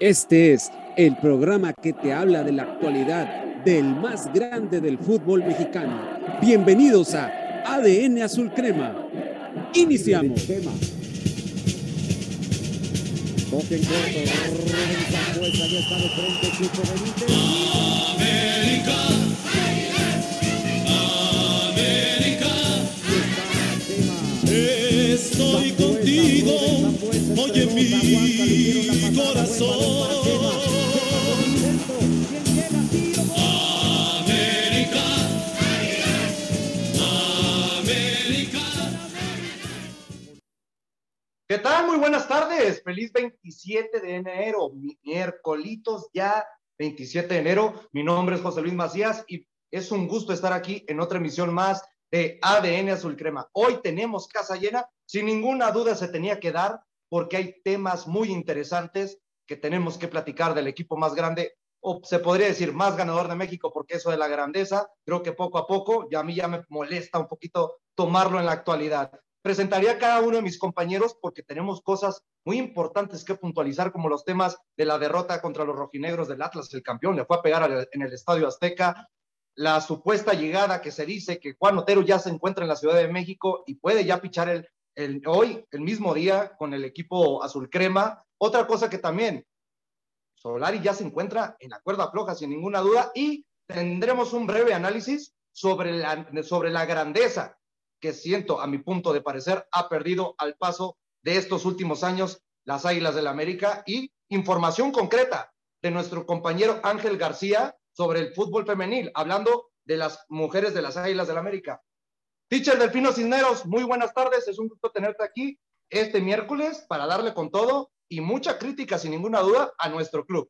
Este es el programa que te habla de la actualidad del más grande del fútbol mexicano. Bienvenidos a ADN Azul Crema. Iniciamos. América, oye mi corazón. ¿Qué tal? Muy buenas tardes. Feliz 27 de enero, miércolitos ya 27 de enero. Mi nombre es José Luis Macías y es un gusto estar aquí en otra emisión más de ADN Azul Crema. Hoy tenemos casa llena, sin ninguna duda se tenía que dar porque hay temas muy interesantes que tenemos que platicar del equipo más grande o se podría decir más ganador de México porque eso de la grandeza, creo que poco a poco, ya a mí ya me molesta un poquito tomarlo en la actualidad. Presentaría a cada uno de mis compañeros porque tenemos cosas muy importantes que puntualizar, como los temas de la derrota contra los rojinegros del Atlas, el campeón, le fue a pegar en el Estadio Azteca, la supuesta llegada que se dice que Juan Otero ya se encuentra en la Ciudad de México y puede ya pichar el, hoy, el mismo día, con el equipo azul crema. Otra cosa que también, Solari ya se encuentra en la cuerda floja, sin ninguna duda, y tendremos un breve análisis sobre la, sobre la grandeza que siento, a mi punto de parecer, ha perdido al paso de estos últimos años las Águilas del la América y información concreta de nuestro compañero Ángel García sobre el fútbol femenil, hablando de las mujeres de las Águilas del la América. Teacher Delfino Cisneros, muy buenas tardes, es un gusto tenerte aquí este miércoles para darle con todo y mucha crítica, sin ninguna duda, a nuestro club.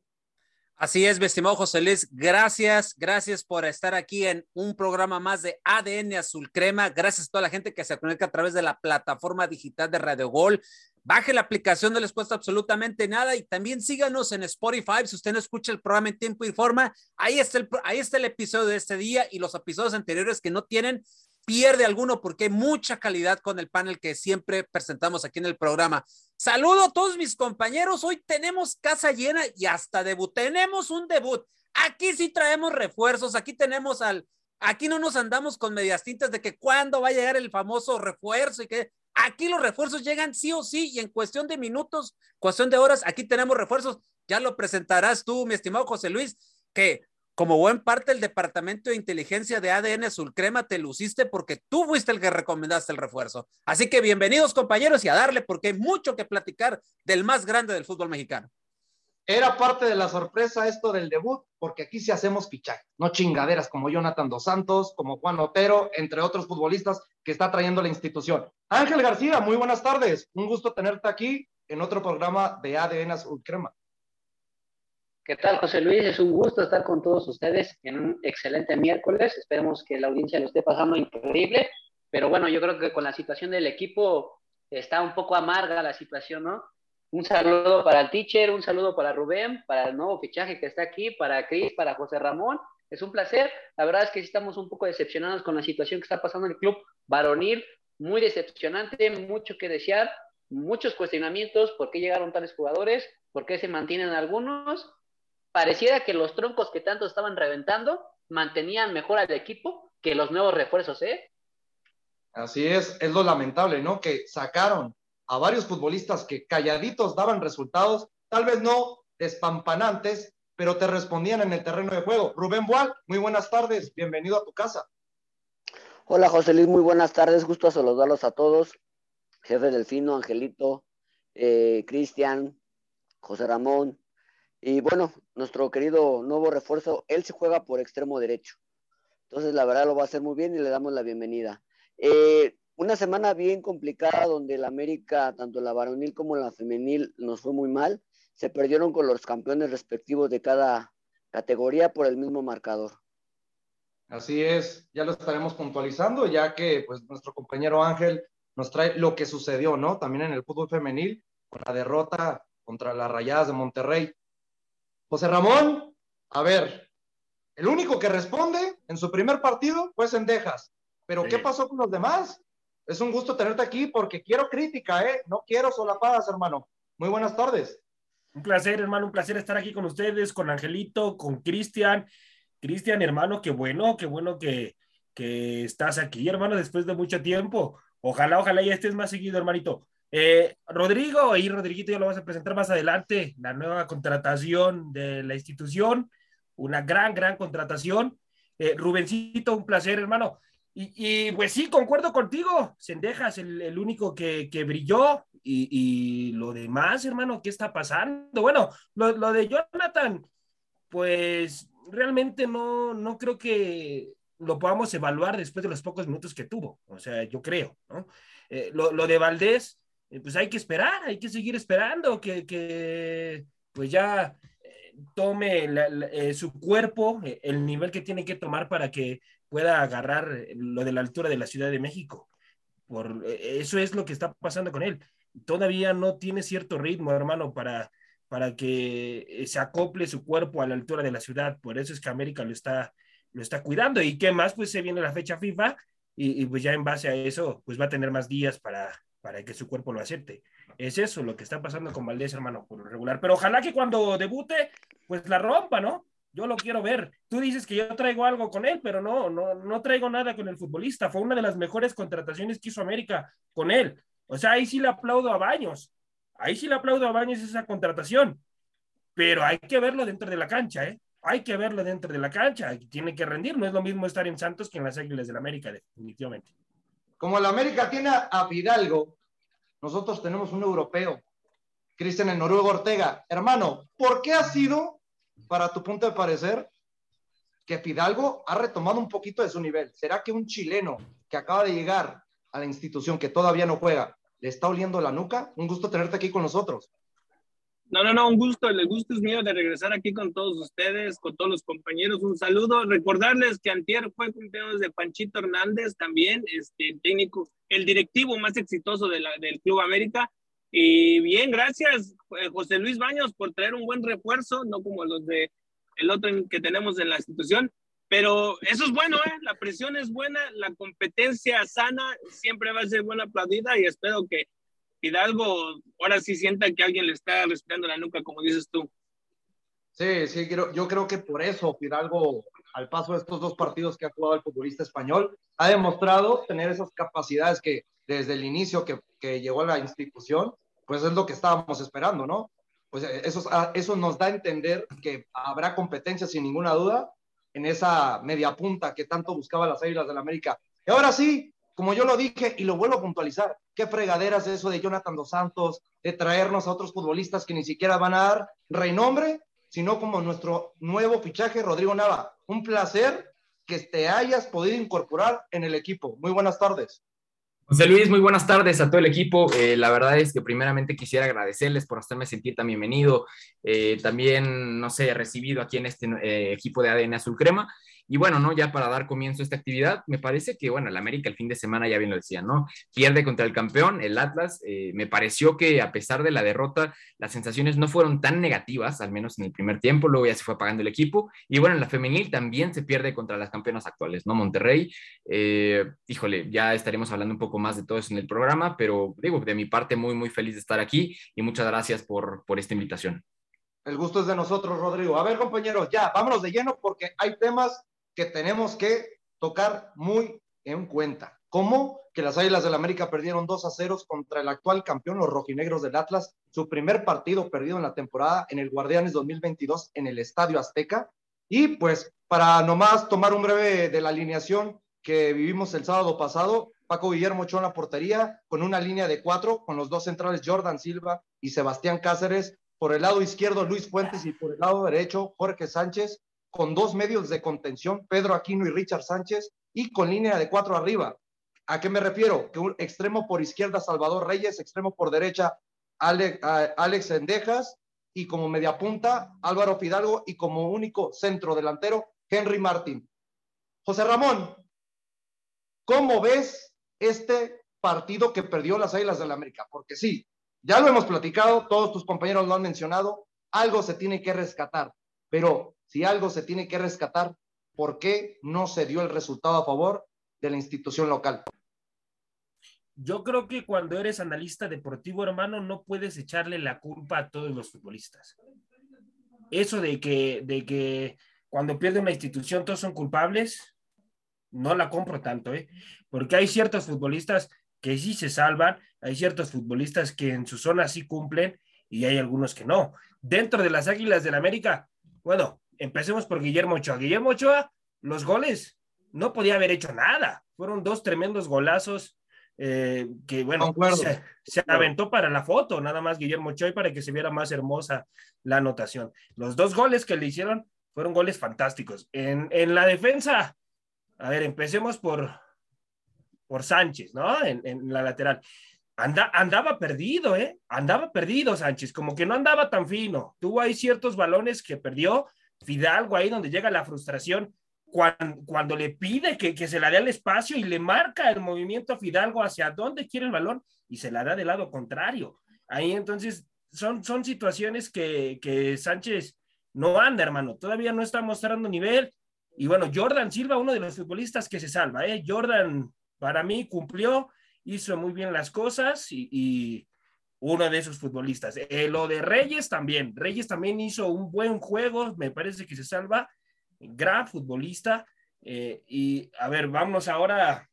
Así es, mi estimado José Luis. Gracias, gracias por estar aquí en un programa más de ADN Azul Crema. Gracias a toda la gente que se conecta a través de la plataforma digital de Radio Gol. Baje la aplicación, no les cuesta absolutamente nada. Y también síganos en Spotify. Si usted no escucha el programa en tiempo y forma, ahí está el, ahí está el episodio de este día y los episodios anteriores que no tienen pierde alguno porque hay mucha calidad con el panel que siempre presentamos aquí en el programa. Saludo a todos mis compañeros. Hoy tenemos casa llena y hasta debut. Tenemos un debut. Aquí sí traemos refuerzos. Aquí tenemos al. Aquí no nos andamos con medias tintas de que cuándo va a llegar el famoso refuerzo y que aquí los refuerzos llegan sí o sí y en cuestión de minutos, cuestión de horas, aquí tenemos refuerzos. Ya lo presentarás tú, mi estimado José Luis, que como buen parte del departamento de inteligencia de ADN Azul Crema, te luciste porque tú fuiste el que recomendaste el refuerzo. Así que bienvenidos, compañeros, y a darle porque hay mucho que platicar del más grande del fútbol mexicano. Era parte de la sorpresa esto del debut, porque aquí sí hacemos fichajes, no chingaderas como Jonathan Dos Santos, como Juan Otero, entre otros futbolistas que está trayendo la institución. Ángel García, muy buenas tardes. Un gusto tenerte aquí en otro programa de ADN Azul Crema. ¿Qué tal, José Luis? Es un gusto estar con todos ustedes en un excelente miércoles. Esperemos que la audiencia lo esté pasando increíble. Pero bueno, yo creo que con la situación del equipo está un poco amarga la situación, ¿no? Un saludo para el teacher, un saludo para Rubén, para el nuevo fichaje que está aquí, para Cris, para José Ramón. Es un placer. La verdad es que sí estamos un poco decepcionados con la situación que está pasando en el club varonil. Muy decepcionante, mucho que desear, muchos cuestionamientos. ¿Por qué llegaron tales jugadores? ¿Por qué se mantienen algunos? Pareciera que los troncos que tanto estaban reventando mantenían mejor al equipo que los nuevos refuerzos, ¿eh? Así es, es lo lamentable, ¿no? Que sacaron a varios futbolistas que calladitos daban resultados, tal vez no despampanantes, pero te respondían en el terreno de juego. Rubén Boal, muy buenas tardes, bienvenido a tu casa. Hola José Luis, muy buenas tardes, gusto a saludarlos a todos. Jefe Delfino, Angelito, eh, Cristian, José Ramón. Y bueno, nuestro querido nuevo refuerzo, él se juega por extremo derecho. Entonces, la verdad lo va a hacer muy bien y le damos la bienvenida. Eh, una semana bien complicada donde la América, tanto la varonil como la femenil, nos fue muy mal. Se perdieron con los campeones respectivos de cada categoría por el mismo marcador. Así es, ya lo estaremos puntualizando, ya que pues nuestro compañero Ángel nos trae lo que sucedió, ¿no? También en el fútbol femenil, con la derrota contra las Rayadas de Monterrey. José Ramón, a ver, el único que responde en su primer partido fue Sendejas, pero Sí. ¿qué pasó con los demás? Es un gusto tenerte aquí porque quiero crítica, ¿eh? No quiero solapadas, hermano. Muy buenas tardes. Un placer, hermano, un placer estar aquí con ustedes, con Angelito, con Cristian. Cristian, hermano, qué bueno, qué bueno que, que estás aquí, hermano, después de mucho tiempo. Ojalá, ojalá ya estés más seguido, hermanito. Eh, Rodrigo, y Rodriguito ya lo vas a presentar más adelante, la nueva contratación de la institución, una gran, gran contratación. Eh, Rubencito, un placer, hermano. Y, pues sí, concuerdo contigo, Sendejas, el, el único que, brilló y, y, lo demás, hermano, ¿qué está pasando? Bueno, lo, lo de Jonathan, pues realmente no, no creo que lo podamos evaluar después de los pocos minutos que tuvo, o sea, yo creo, ¿no? Eh, lo, lo, de Valdés, eh, pues hay que esperar, hay que seguir esperando que, que pues ya eh, tome eh, su cuerpo, el nivel que tiene que tomar para que pueda agarrar lo de la altura de la Ciudad de México. Por, eso es lo que está pasando con él. Todavía no tiene cierto ritmo, hermano, para, para que se acople su cuerpo a la altura de la ciudad. Por eso es que América lo está, lo está cuidando. ¿Y qué más? Pues se viene la fecha FIFA y pues ya en base a eso, pues va a tener más días para, para que su cuerpo lo acepte. Es eso lo que está pasando con Valdés, hermano, por regular. Pero ojalá que cuando debute, pues la rompa, ¿no? Yo lo quiero ver. Tú dices que yo traigo algo con él, pero no, no, no traigo nada con el futbolista. Fue una de las mejores contrataciones que hizo América con él. O sea, ahí sí le aplaudo a Baños. Ahí sí le aplaudo a Baños esa contratación. Pero hay que verlo dentro de la cancha, ¿eh? Hay que verlo dentro de la cancha. Tiene que rendir. No es lo mismo estar en Santos que en las Águilas del la América, definitivamente. Como el América tiene a Fidalgo, nosotros tenemos un europeo, Cristian el Noruego Ortega. Hermano, ¿por qué ha sido, para tu punto de parecer, que Fidalgo ha retomado un poquito de su nivel? ¿Será que un chileno que acaba de llegar a la institución, que todavía no juega, le está oliendo la nuca? Un gusto tenerte aquí con nosotros. No, no, no, un gusto, el gusto es mío de regresar aquí con todos ustedes, con todos los compañeros. Un saludo. Recordarles que Antier fue cumpleaños de Panchito Hernández también, este técnico, el directivo más exitoso del Club América. Y bien, gracias, eh, José Luis Baños, por traer un buen refuerzo, no como los de el otro que tenemos en la institución. Pero eso es bueno, ¿eh? la presión es buena, la competencia sana siempre va a ser buena aplaudida y espero que Hidalgo ahora sí sienta que alguien le está respirando la nuca, como dices tú. Sí, sí, yo creo que por eso Hidalgo, al paso de estos dos partidos que ha jugado el futbolista español, ha demostrado tener esas capacidades que desde el inicio que, que llegó a la institución, pues es lo que estábamos esperando, ¿no? Pues eso, eso nos da a entender que habrá competencia sin ninguna duda en esa media punta que tanto buscaba las Águilas del la América. Y ahora sí, como yo lo dije y lo vuelvo a puntualizar, qué fregaderas eso de Jonathan Dos Santos, de traernos a otros futbolistas que ni siquiera van a dar renombre, sino como nuestro nuevo fichaje, Rodrigo Nava. Un placer que te hayas podido incorporar en el equipo. Muy buenas tardes. José Luis, muy buenas tardes a todo el equipo. Eh, la verdad es que primeramente quisiera agradecerles por hacerme sentir tan bienvenido. Eh, también, no sé, recibido aquí en este eh, equipo de ADN Azul Crema. Y bueno, ¿no? Ya para dar comienzo a esta actividad, me parece que, bueno, el América el fin de semana, ya bien lo decía, ¿no? Pierde contra el campeón, el Atlas. Eh, me pareció que a pesar de la derrota, las sensaciones no fueron tan negativas, al menos en el primer tiempo, luego ya se fue apagando el equipo. Y bueno, en la femenil también se pierde contra las campeonas actuales, ¿no? Monterrey. Eh, híjole, ya estaremos hablando un poco más de todo eso en el programa, pero digo, de mi parte, muy, muy feliz de estar aquí y muchas gracias por, por esta invitación. El gusto es de nosotros, Rodrigo. A ver, compañeros, ya, vámonos de lleno porque hay temas que tenemos que tocar muy en cuenta. ¿Cómo? Que las Águilas del la América perdieron 2 a 0 contra el actual campeón, los rojinegros del Atlas, su primer partido perdido en la temporada en el Guardianes 2022 en el Estadio Azteca. Y pues, para nomás tomar un breve de la alineación que vivimos el sábado pasado, Paco Guillermo echó la portería con una línea de cuatro, con los dos centrales Jordan Silva y Sebastián Cáceres, por el lado izquierdo Luis Fuentes y por el lado derecho Jorge Sánchez, con dos medios de contención, Pedro Aquino y Richard Sánchez, y con línea de cuatro arriba. ¿A qué me refiero? Que un extremo por izquierda, Salvador Reyes, extremo por derecha, Alex, Endejas, y como media punta, Álvaro Fidalgo, y como único centro delantero, Henry Martín. José Ramón, ¿cómo ves este partido que perdió las Águilas del la América? Porque sí, ya lo hemos platicado, todos tus compañeros lo han mencionado, algo se tiene que rescatar, pero si algo se tiene que rescatar, ¿por qué no se dio el resultado a favor de la institución local? yo creo que cuando eres analista deportivo, hermano, no puedes echarle la culpa a todos los futbolistas. Eso de que, de que cuando pierde una institución todos son culpables, no la compro tanto, ¿eh? Porque hay ciertos futbolistas que sí se salvan, hay ciertos futbolistas que en su zona sí cumplen y hay algunos que no. Dentro de las Águilas del América, bueno, empecemos por Guillermo Ochoa. Guillermo Ochoa, los goles, no podía haber hecho nada. Fueron dos tremendos golazos eh, que, bueno, se, se, aventó para la foto, nada más Guillermo Ochoa, para que se viera más hermosa la anotación. Los dos goles que le hicieron fueron goles fantásticos. En, en la defensa, a ver, empecemos por, por Sánchez, ¿no? En, en la lateral. Anda, andaba perdido, ¿eh? Andaba perdido Sánchez, como que no andaba tan fino. Tuvo ahí ciertos balones que perdió. Fidalgo ahí donde llega la frustración cuando, cuando le pide que, que, se la dé al espacio y le marca el movimiento a Fidalgo hacia dónde quiere el balón y se la da del lado contrario. Ahí entonces son, son situaciones que, que Sánchez no anda, hermano. Todavía no está mostrando nivel. Y bueno, Jordan Silva, uno de los futbolistas que se salva, ¿eh? Jordan para mí cumplió, hizo muy bien las cosas y, y uno de esos futbolistas. Eh, lo de Reyes también. Reyes también hizo un buen juego, me parece que se salva. Gran futbolista. Eh, y a ver, vamos ahora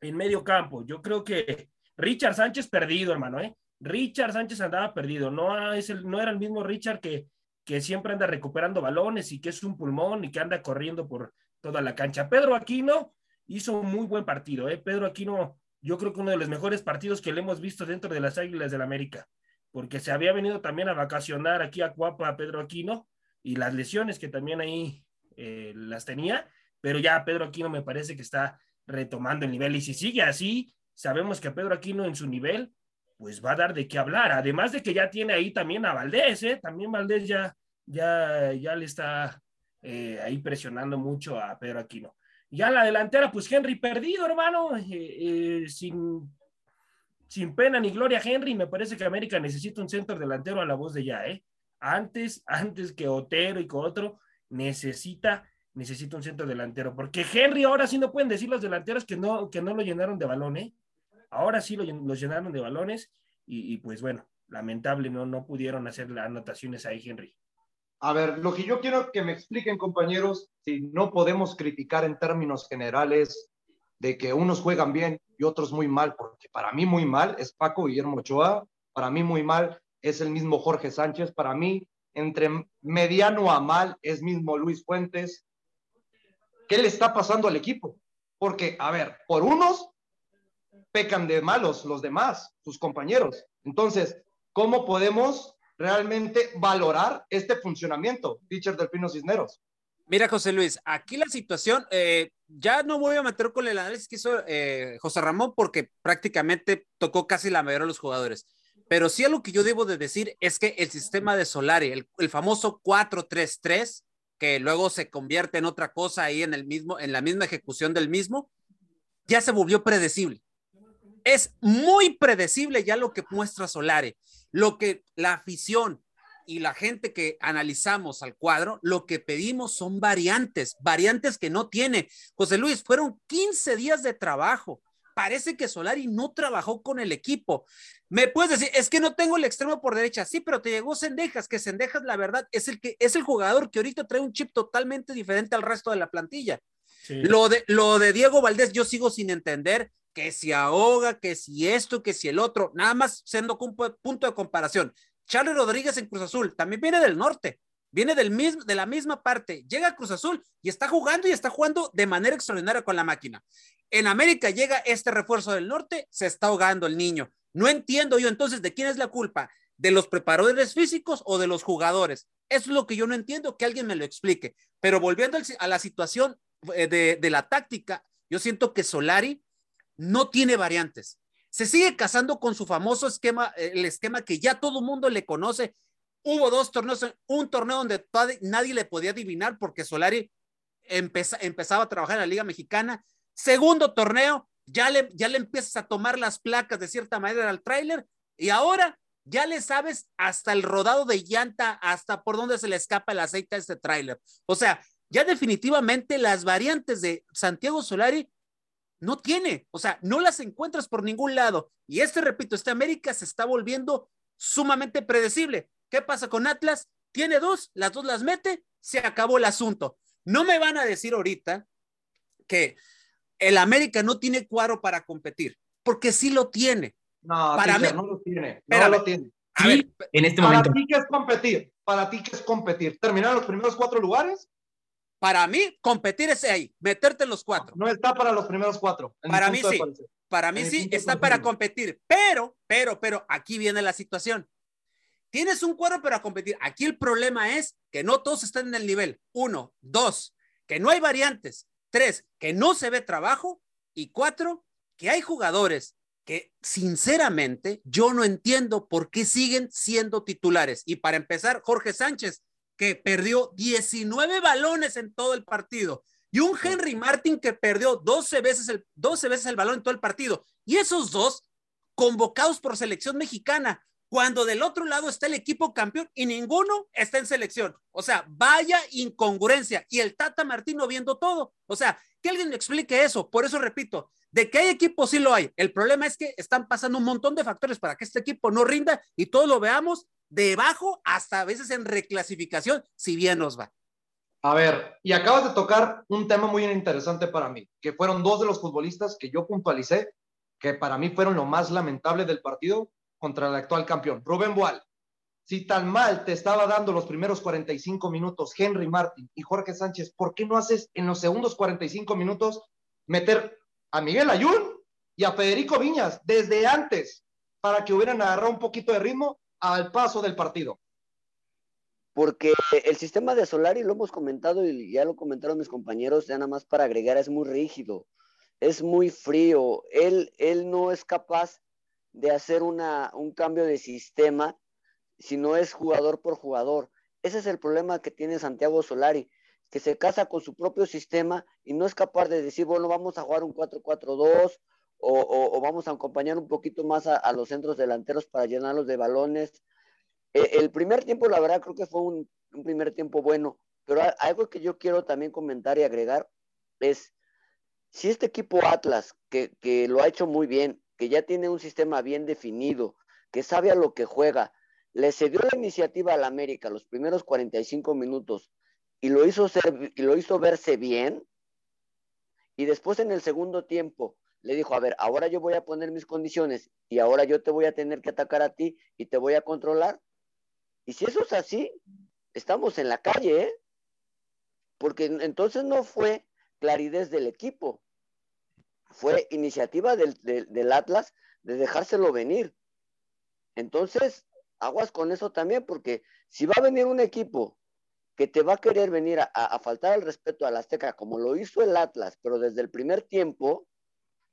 en medio campo. Yo creo que Richard Sánchez perdido, hermano. ¿eh? Richard Sánchez andaba perdido. No, es el, no era el mismo Richard que, que siempre anda recuperando balones y que es un pulmón y que anda corriendo por toda la cancha. Pedro Aquino hizo un muy buen partido. ¿eh? Pedro Aquino yo creo que uno de los mejores partidos que le hemos visto dentro de las Águilas del la América, porque se había venido también a vacacionar aquí a Cuapa Pedro Aquino y las lesiones que también ahí eh, las tenía, pero ya Pedro Aquino me parece que está retomando el nivel y si sigue así, sabemos que Pedro Aquino en su nivel, pues va a dar de qué hablar, además de que ya tiene ahí también a Valdés, ¿eh? también Valdés ya, ya, ya le está eh, ahí presionando mucho a Pedro Aquino. Ya la delantera, pues Henry perdido, hermano, eh, eh, sin, sin pena ni gloria Henry. Me parece que América necesita un centro delantero a la voz de ya, ¿eh? Antes, antes que Otero y con otro, necesita, necesita un centro delantero. Porque Henry ahora sí no pueden decir los delanteros que no, que no lo llenaron de balón, ¿eh? Ahora sí lo, lo llenaron de balones y, y, pues bueno, lamentable, no, no pudieron hacer las anotaciones ahí, Henry. A ver, lo que yo quiero que me expliquen, compañeros, si no podemos criticar en términos generales de que unos juegan bien y otros muy mal, porque para mí muy mal es Paco Guillermo Ochoa, para mí muy mal es el mismo Jorge Sánchez, para mí entre mediano a mal es mismo Luis Fuentes. ¿Qué le está pasando al equipo? Porque, a ver, por unos pecan de malos los demás, sus compañeros. Entonces, ¿cómo podemos realmente valorar este funcionamiento, teacher del Pino Cisneros. Mira, José Luis, aquí la situación, eh, ya no voy a meter con el análisis que hizo eh, José Ramón porque prácticamente tocó casi la mayoría de los jugadores. Pero sí algo que yo debo de decir es que el sistema de Solari, el, el famoso 4-3-3, que luego se convierte en otra cosa ahí en el mismo, en la misma ejecución del mismo, ya se volvió predecible. Es muy predecible ya lo que muestra Solari. Lo que la afición y la gente que analizamos al cuadro, lo que pedimos son variantes, variantes que no tiene. José Luis, fueron 15 días de trabajo. Parece que Solari no trabajó con el equipo. Me puedes decir, es que no tengo el extremo por derecha. Sí, pero te llegó Sendejas, que Sendejas, la verdad, es el que es el jugador que ahorita trae un chip totalmente diferente al resto de la plantilla. Sí. Lo, de, lo de Diego Valdés, yo sigo sin entender que si ahoga, que si esto, que si el otro, nada más siendo un punto de comparación. Charlie Rodríguez en Cruz Azul también viene del norte, viene del mismo, de la misma parte, llega a Cruz Azul y está jugando y está jugando de manera extraordinaria con la máquina. En América llega este refuerzo del norte, se está ahogando el niño. No entiendo yo entonces de quién es la culpa, de los preparadores físicos o de los jugadores. Eso es lo que yo no entiendo, que alguien me lo explique. Pero volviendo a la situación eh, de, de la táctica, yo siento que Solari no tiene variantes. Se sigue casando con su famoso esquema, el esquema que ya todo el mundo le conoce. Hubo dos torneos, un torneo donde nadie le podía adivinar porque Solari empeza, empezaba a trabajar en la Liga Mexicana. Segundo torneo, ya le, ya le empiezas a tomar las placas de cierta manera al tráiler y ahora ya le sabes hasta el rodado de llanta, hasta por dónde se le escapa el aceite a este tráiler. O sea, ya definitivamente las variantes de Santiago Solari no tiene, o sea, no las encuentras por ningún lado. Y este, repito, este América se está volviendo sumamente predecible. ¿Qué pasa con Atlas? Tiene dos, las dos las mete, se acabó el asunto. No me van a decir ahorita que el América no tiene cuadro para competir, porque sí lo tiene. No, Para teacher, mí- no lo tiene. Espérame. No lo tiene. A ver, En este Para momento. ti, ¿qué es competir? Para ti, ¿qué es competir? ¿Terminar los primeros cuatro lugares? Para mí, competir es ahí, meterte en los cuatro. No está para los primeros cuatro. Para mí sí. Para mí En sí, está para competir, pero, pero, pero, aquí viene la situación. Tienes un cuadro para competir. Aquí el problema es que no todos están en el nivel. Uno, dos, que no hay variantes. Tres, que no se ve trabajo. Y cuatro, que hay jugadores que sinceramente yo no entiendo por qué siguen siendo titulares. Y para empezar, Jorge Sánchez, que perdió 19 balones en todo el partido. Y un Henry Martin que perdió 12 veces el, 12 veces el balón en todo el partido. Y esos dos convocados por selección mexicana, cuando del otro lado está el equipo campeón y ninguno está en selección. O sea, vaya incongruencia. Y el Tata Martino viendo todo. O sea, que alguien me explique eso. Por eso repito, de que hay equipos sí lo hay. El problema es que están pasando un montón de factores para que este equipo no rinda y todo lo veamos debajo hasta a veces en reclasificación, si bien nos va. A ver, y acabas de tocar un tema muy interesante para mí, que fueron dos de los futbolistas que yo puntualicé, que para mí fueron lo más lamentable del partido contra el actual campeón, Rubén Boal. Si tan mal te estaba dando los primeros 45 minutos Henry Martin y Jorge Sánchez, ¿por qué no haces en los segundos 45 minutos meter a Miguel Ayun y a Federico Viñas desde antes para que hubieran agarrado un poquito de ritmo al paso del partido? Porque el sistema de Solari, lo hemos comentado y ya lo comentaron mis compañeros, ya nada más para agregar, es muy rígido, es muy frío. Él, él no es capaz de hacer una, un cambio de sistema si no es jugador por jugador. Ese es el problema que tiene Santiago Solari, que se casa con su propio sistema y no es capaz de decir, bueno, vamos a jugar un 4-4-2 o, vamos a acompañar un poquito más a, los centros delanteros para llenarlos de balones. El primer tiempo, la verdad, creo que fue un, primer tiempo bueno, pero algo que yo quiero también comentar y agregar es, si este equipo Atlas, que, lo ha hecho muy bien, que ya tiene un sistema bien definido, que sabe a lo que juega, le cedió la iniciativa al América los primeros 45 minutos y lo hizo, y lo hizo verse bien, y después en el segundo tiempo le dijo, a ver, ahora yo voy a poner mis condiciones y ahora yo te voy a tener que atacar a ti y te voy a controlar, y si eso es así, estamos en la calle, ¿eh? Porque entonces no fue claridad del equipo, fue iniciativa del, del, del, Atlas de dejárselo venir. Entonces, aguas con eso también, porque si va a venir un equipo que te va a querer venir a, a, a faltar el respeto al Azteca, como lo hizo el Atlas, pero desde el primer tiempo,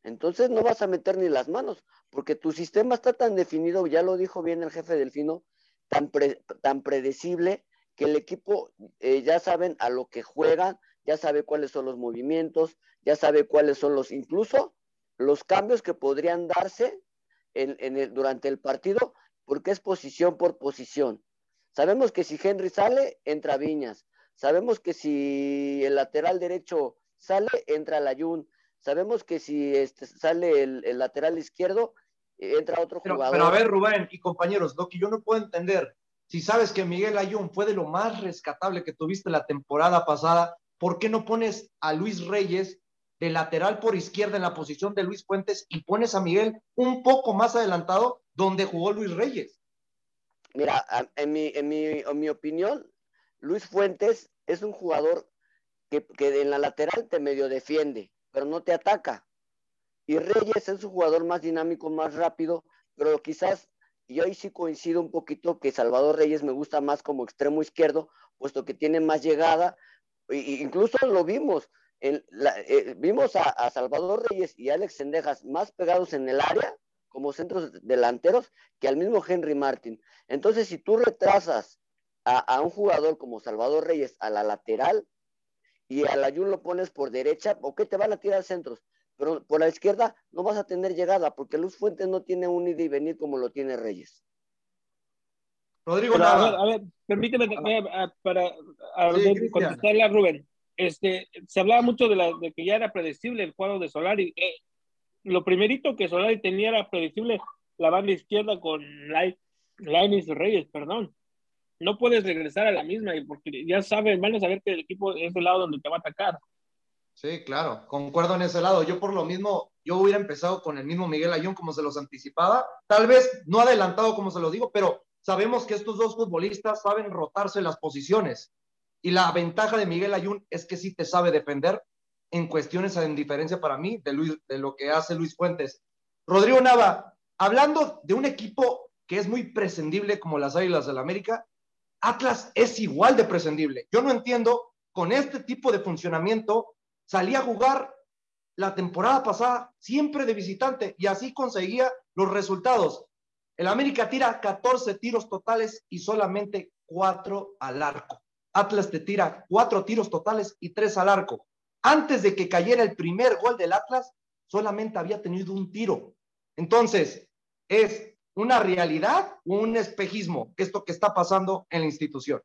entonces no vas a meter ni las manos, porque tu sistema está tan definido, ya lo dijo bien el jefe Delfino, tan, tan predecible que el equipo eh, ya saben a lo que juegan, ya sabe cuáles son los movimientos, ya sabe cuáles son los, incluso los cambios que podrían darse durante el partido, porque es posición por posición. Sabemos que si Henry sale, entra Viñas. Sabemos que si el lateral derecho sale, entra Layun. Sabemos que si este, sale el, el lateral izquierdo, entra otro pero, jugador. Pero a ver, Rubén y compañeros, lo que yo no puedo entender, si sabes que Miguel Ayun fue de lo más rescatable que tuviste la temporada pasada, ¿por qué no pones a Luis Reyes de lateral por izquierda en la posición de Luis Fuentes y pones a Miguel un poco más adelantado donde jugó Luis Reyes? Mira, en mi, en mi, en mi opinión, Luis Fuentes es un jugador que, que en la lateral te medio defiende, pero no te ataca. Y Reyes es un jugador más dinámico, más rápido, pero quizás yo ahí sí coincido un poquito que Salvador Reyes me gusta más como extremo izquierdo, puesto que tiene más llegada, e incluso lo vimos, eh, vimos a, Salvador Reyes y Alex Sendejas más pegados en el área como centros delanteros que al mismo Henry Martin. Entonces, si tú retrasas a un jugador como Salvador Reyes a la lateral y al Ayun lo pones por derecha, ok, te van a tirar centros, pero por la izquierda no vas a tener llegada porque Luz Fuentes no tiene un ida y venir como lo tiene Reyes. Rodrigo pero, Nava. A ver, a ver permíteme a, a, para a, sí, contestarle a Rubén. este, se hablaba mucho de, la, de que ya era predecible el cuadro de Solari. Eh, lo primerito que Solari tenía era predecible la banda izquierda con Lainis Reyes, perdón. No puedes regresar a la misma porque ya saben, van a saber que el equipo es el lado donde te va a atacar. Sí, claro, concuerdo en ese lado. Yo por lo mismo, yo hubiera empezado con el mismo Miguel Ayón como se los anticipaba. Tal vez no adelantado como se lo digo, pero sabemos que estos dos futbolistas saben rotarse las posiciones. Y la ventaja de Miguel Ayun es que sí te sabe defender en cuestiones en diferencia para mí de, Luis, de lo que hace Luis Fuentes. Rodrigo Nava, hablando de un equipo que es muy prescindible como las Águilas del la América, Atlas es igual de prescindible. Yo no entiendo, con este tipo de funcionamiento, salía a jugar la temporada pasada siempre de visitante y así conseguía los resultados. El América tira 14 tiros totales y solamente 4 al arco. Atlas te tira 4 tiros totales y 3 al arco. Antes de que cayera el primer gol del Atlas, solamente había tenido un tiro. Entonces, ¿es una realidad o un espejismo esto que está pasando en la institución?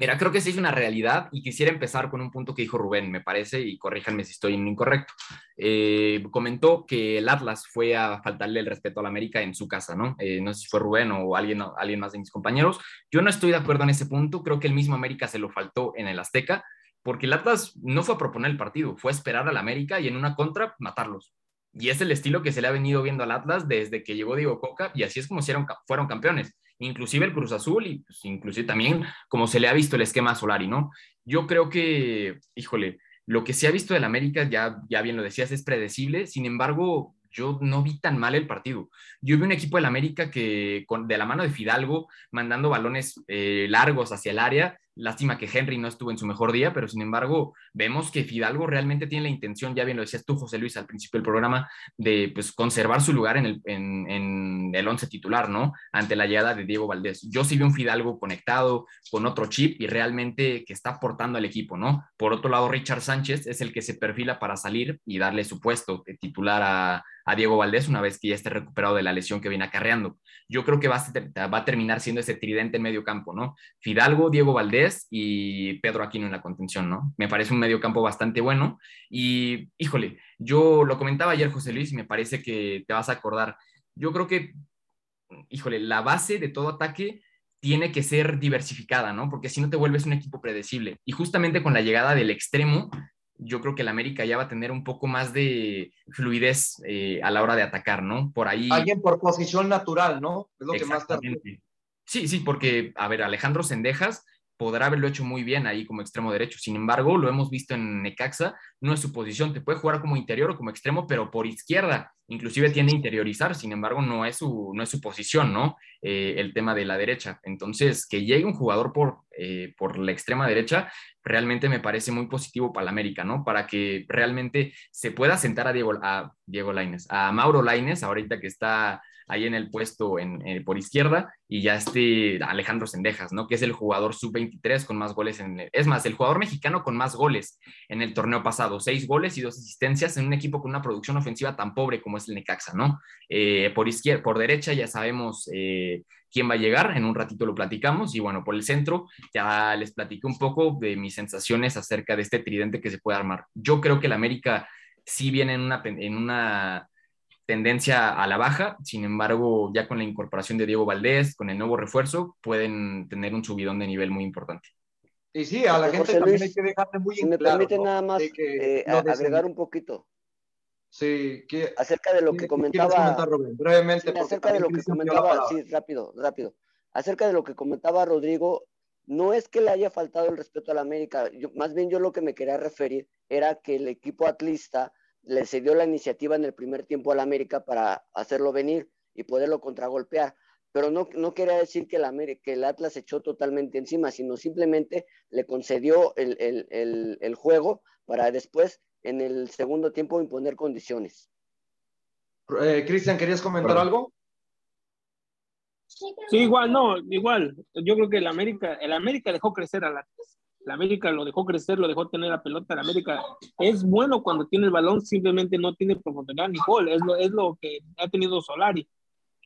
Mira, creo que sí es una realidad y quisiera empezar con un punto que dijo Rubén, me parece, y corríjanme si estoy incorrecto. Eh, comentó que el Atlas fue a faltarle el respeto a la América en su casa, ¿no? Eh, no sé si fue Rubén o alguien, alguien más de mis compañeros. Yo no estoy de acuerdo en ese punto, creo que el mismo América se lo faltó en el Azteca, porque el Atlas no fue a proponer el partido, fue a esperar al América y en una contra matarlos. Y es el estilo que se le ha venido viendo al Atlas desde que llegó Diego Coca y así es como fueron campeones inclusive el Cruz Azul y pues, inclusive también como se le ha visto el esquema Solari, ¿no? Yo creo que, híjole, lo que se ha visto del América, ya, ya bien lo decías, es predecible, sin embargo, yo no vi tan mal el partido. Yo vi un equipo del América que con, de la mano de Fidalgo, mandando balones eh, largos hacia el área, Lástima que Henry no estuvo en su mejor día, pero sin embargo vemos que Fidalgo realmente tiene la intención, ya bien lo decías tú, José Luis, al principio del programa, de pues, conservar su lugar en el, en, el once titular, ¿no? Ante la llegada de Diego Valdés. Yo sí vi un Fidalgo conectado con otro chip y realmente que está aportando al equipo, ¿no? Por otro lado, Richard Sánchez es el que se perfila para salir y darle su puesto de titular a, a Diego Valdés una vez que ya esté recuperado de la lesión que viene acarreando. Yo creo que va a, va a terminar siendo ese tridente en medio campo, ¿no? Fidalgo, Diego Valdés y Pedro Aquino en la contención, ¿no? Me parece un medio campo bastante bueno y, híjole, yo lo comentaba ayer José Luis y me parece que te vas a acordar. Yo creo que, híjole, la base de todo ataque tiene que ser diversificada, ¿no? Porque si no te vuelves un equipo predecible. Y justamente con la llegada del extremo, yo creo que el América ya va a tener un poco más de fluidez eh, a la hora de atacar, ¿no? Por ahí. Alguien por posición natural, ¿no? Es lo que más te... Sí, sí, porque, a ver, Alejandro Sendejas podrá haberlo hecho muy bien ahí como extremo derecho. Sin embargo, lo hemos visto en Necaxa, no es su posición, te puede jugar como interior o como extremo, pero por izquierda, inclusive tiende a interiorizar, sin embargo, no es su, no es su posición, ¿no? Eh, el tema de la derecha. Entonces, que llegue un jugador por, eh, por la extrema derecha, realmente me parece muy positivo para la América, ¿no? Para que realmente se pueda sentar a Diego, a Diego Laines, a Mauro Laines, ahorita que está ahí en el puesto en, eh, por izquierda y ya este Alejandro Sendejas, ¿no? Que es el jugador sub-23 con más goles en es más, el jugador mexicano con más goles en el torneo pasado, seis goles y dos asistencias en un equipo con una producción ofensiva tan pobre como es el Necaxa, ¿no? Eh, por izquierda, por derecha ya sabemos eh, quién va a llegar, en un ratito lo platicamos y bueno, por el centro ya les platiqué un poco de mis sensaciones acerca de este tridente que se puede armar. Yo creo que el América sí viene en una, en una tendencia a la baja, sin embargo, ya con la incorporación de Diego Valdés, con el nuevo refuerzo, pueden tener un subidón de nivel muy importante. Y sí, a la gente también hay que dejarle muy en me permite nada más eh, agregar un poquito. Sí, que, acerca de lo que comentaba. Brevemente. acerca de lo que comentaba, sí, rápido, rápido. Acerca de lo que comentaba Rodrigo, no es que le haya faltado el respeto a la América, más bien yo lo que me quería referir era que el equipo atlista le cedió la iniciativa en el primer tiempo al América para hacerlo venir y poderlo contragolpear. Pero no, no quería decir que el, América, que el Atlas echó totalmente encima, sino simplemente le concedió el, juego para después, en el segundo tiempo, imponer condiciones. Eh, Cristian, ¿querías comentar algo? Sí, igual, no, igual. Yo creo que el América, el América dejó crecer al Atlas. La América lo dejó crecer, lo dejó tener la pelota. La América es bueno cuando tiene el balón, simplemente no tiene profundidad ni gol. Es lo, es lo que ha tenido Solari.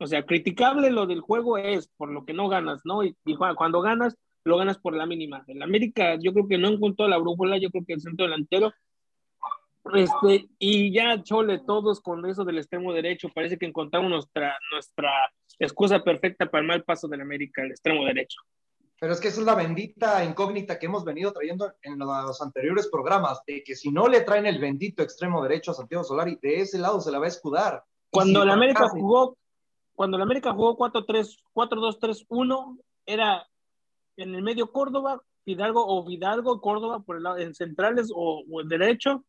O sea, criticable lo del juego es por lo que no ganas, ¿no? Y, cuando ganas, lo ganas por la mínima. El América, yo creo que no encontró la brújula, yo creo que el centro delantero. Este, y ya, chole, todos con eso del extremo derecho, parece que encontramos nuestra, nuestra excusa perfecta para el mal paso del América, el extremo derecho. Pero es que esa es la bendita incógnita que hemos venido trayendo en los anteriores programas, de que si no le traen el bendito extremo derecho a Santiago Solari, de ese lado se la va a escudar. Cuando si el América jugó, cuando el América jugó 4-3, 4-2-3-1, era en el medio Córdoba, Fidalgo o Vidalgo, Córdoba por el lado en centrales o, o el derecho,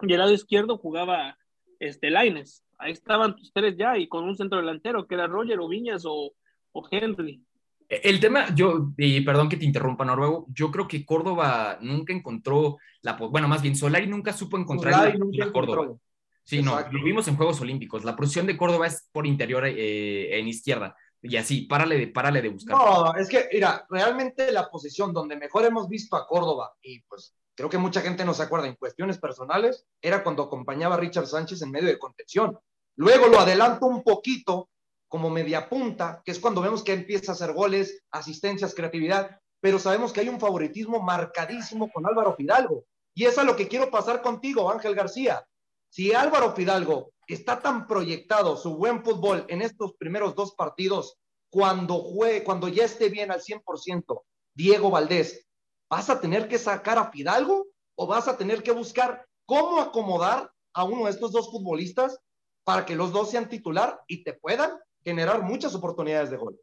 y el lado izquierdo jugaba este Laines. Ahí estaban tus tres ya, y con un centro delantero que era Roger o Viñas o, o Henry. El tema, yo, y perdón que te interrumpa, Noruego, yo creo que Córdoba nunca encontró la, bueno, más bien Solari nunca supo encontrar Solari la, nunca la Córdoba. encontró. Sí, no, lo vimos en Juegos Olímpicos. La posición de Córdoba es por interior eh, en izquierda. Y así, párale de, párale de buscar. No, es que, mira, realmente la posición donde mejor hemos visto a Córdoba, y pues creo que mucha gente no se acuerda en cuestiones personales, era cuando acompañaba a Richard Sánchez en medio de contención. Luego lo adelanto un poquito como media punta, que es cuando vemos que empieza a hacer goles, asistencias, creatividad, pero sabemos que hay un favoritismo marcadísimo con Álvaro Fidalgo. Y es a lo que quiero pasar contigo, Ángel García. Si Álvaro Fidalgo está tan proyectado su buen fútbol en estos primeros dos partidos, cuando juegue, cuando ya esté bien al 100%, Diego Valdés, ¿vas a tener que sacar a Fidalgo o vas a tener que buscar cómo acomodar a uno de estos dos futbolistas para que los dos sean titular y te puedan generar muchas oportunidades de gol?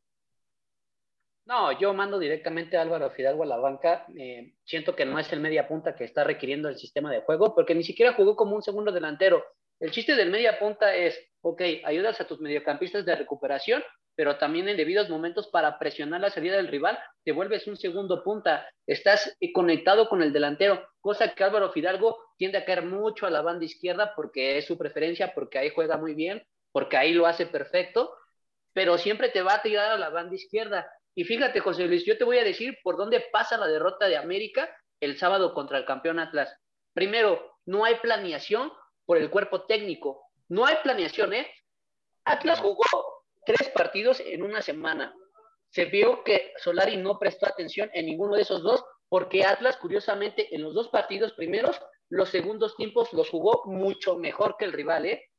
No, yo mando directamente a Álvaro Fidalgo a la banca. Eh, siento que no es el media punta que está requiriendo el sistema de juego, porque ni siquiera jugó como un segundo delantero. El chiste del media punta es, ok, ayudas a tus mediocampistas de recuperación, pero también en debidos momentos para presionar la salida del rival, te vuelves un segundo punta. Estás eh, conectado con el delantero, cosa que Álvaro Fidalgo tiende a caer mucho a la banda izquierda porque es su preferencia, porque ahí juega muy bien, porque ahí lo hace perfecto, pero siempre te va a tirar a la banda izquierda. Y fíjate, José Luis, yo te voy a decir por dónde pasa la derrota de América el sábado contra el campeón Atlas. Primero, no hay planeación por el cuerpo técnico. No hay planeación, ¿eh? Atlas jugó tres partidos en una semana. Se vio que Solari no prestó atención en ninguno de esos dos, porque Atlas, curiosamente, en los dos partidos primeros, los segundos tiempos los jugó mucho mejor que el rival, ¿eh?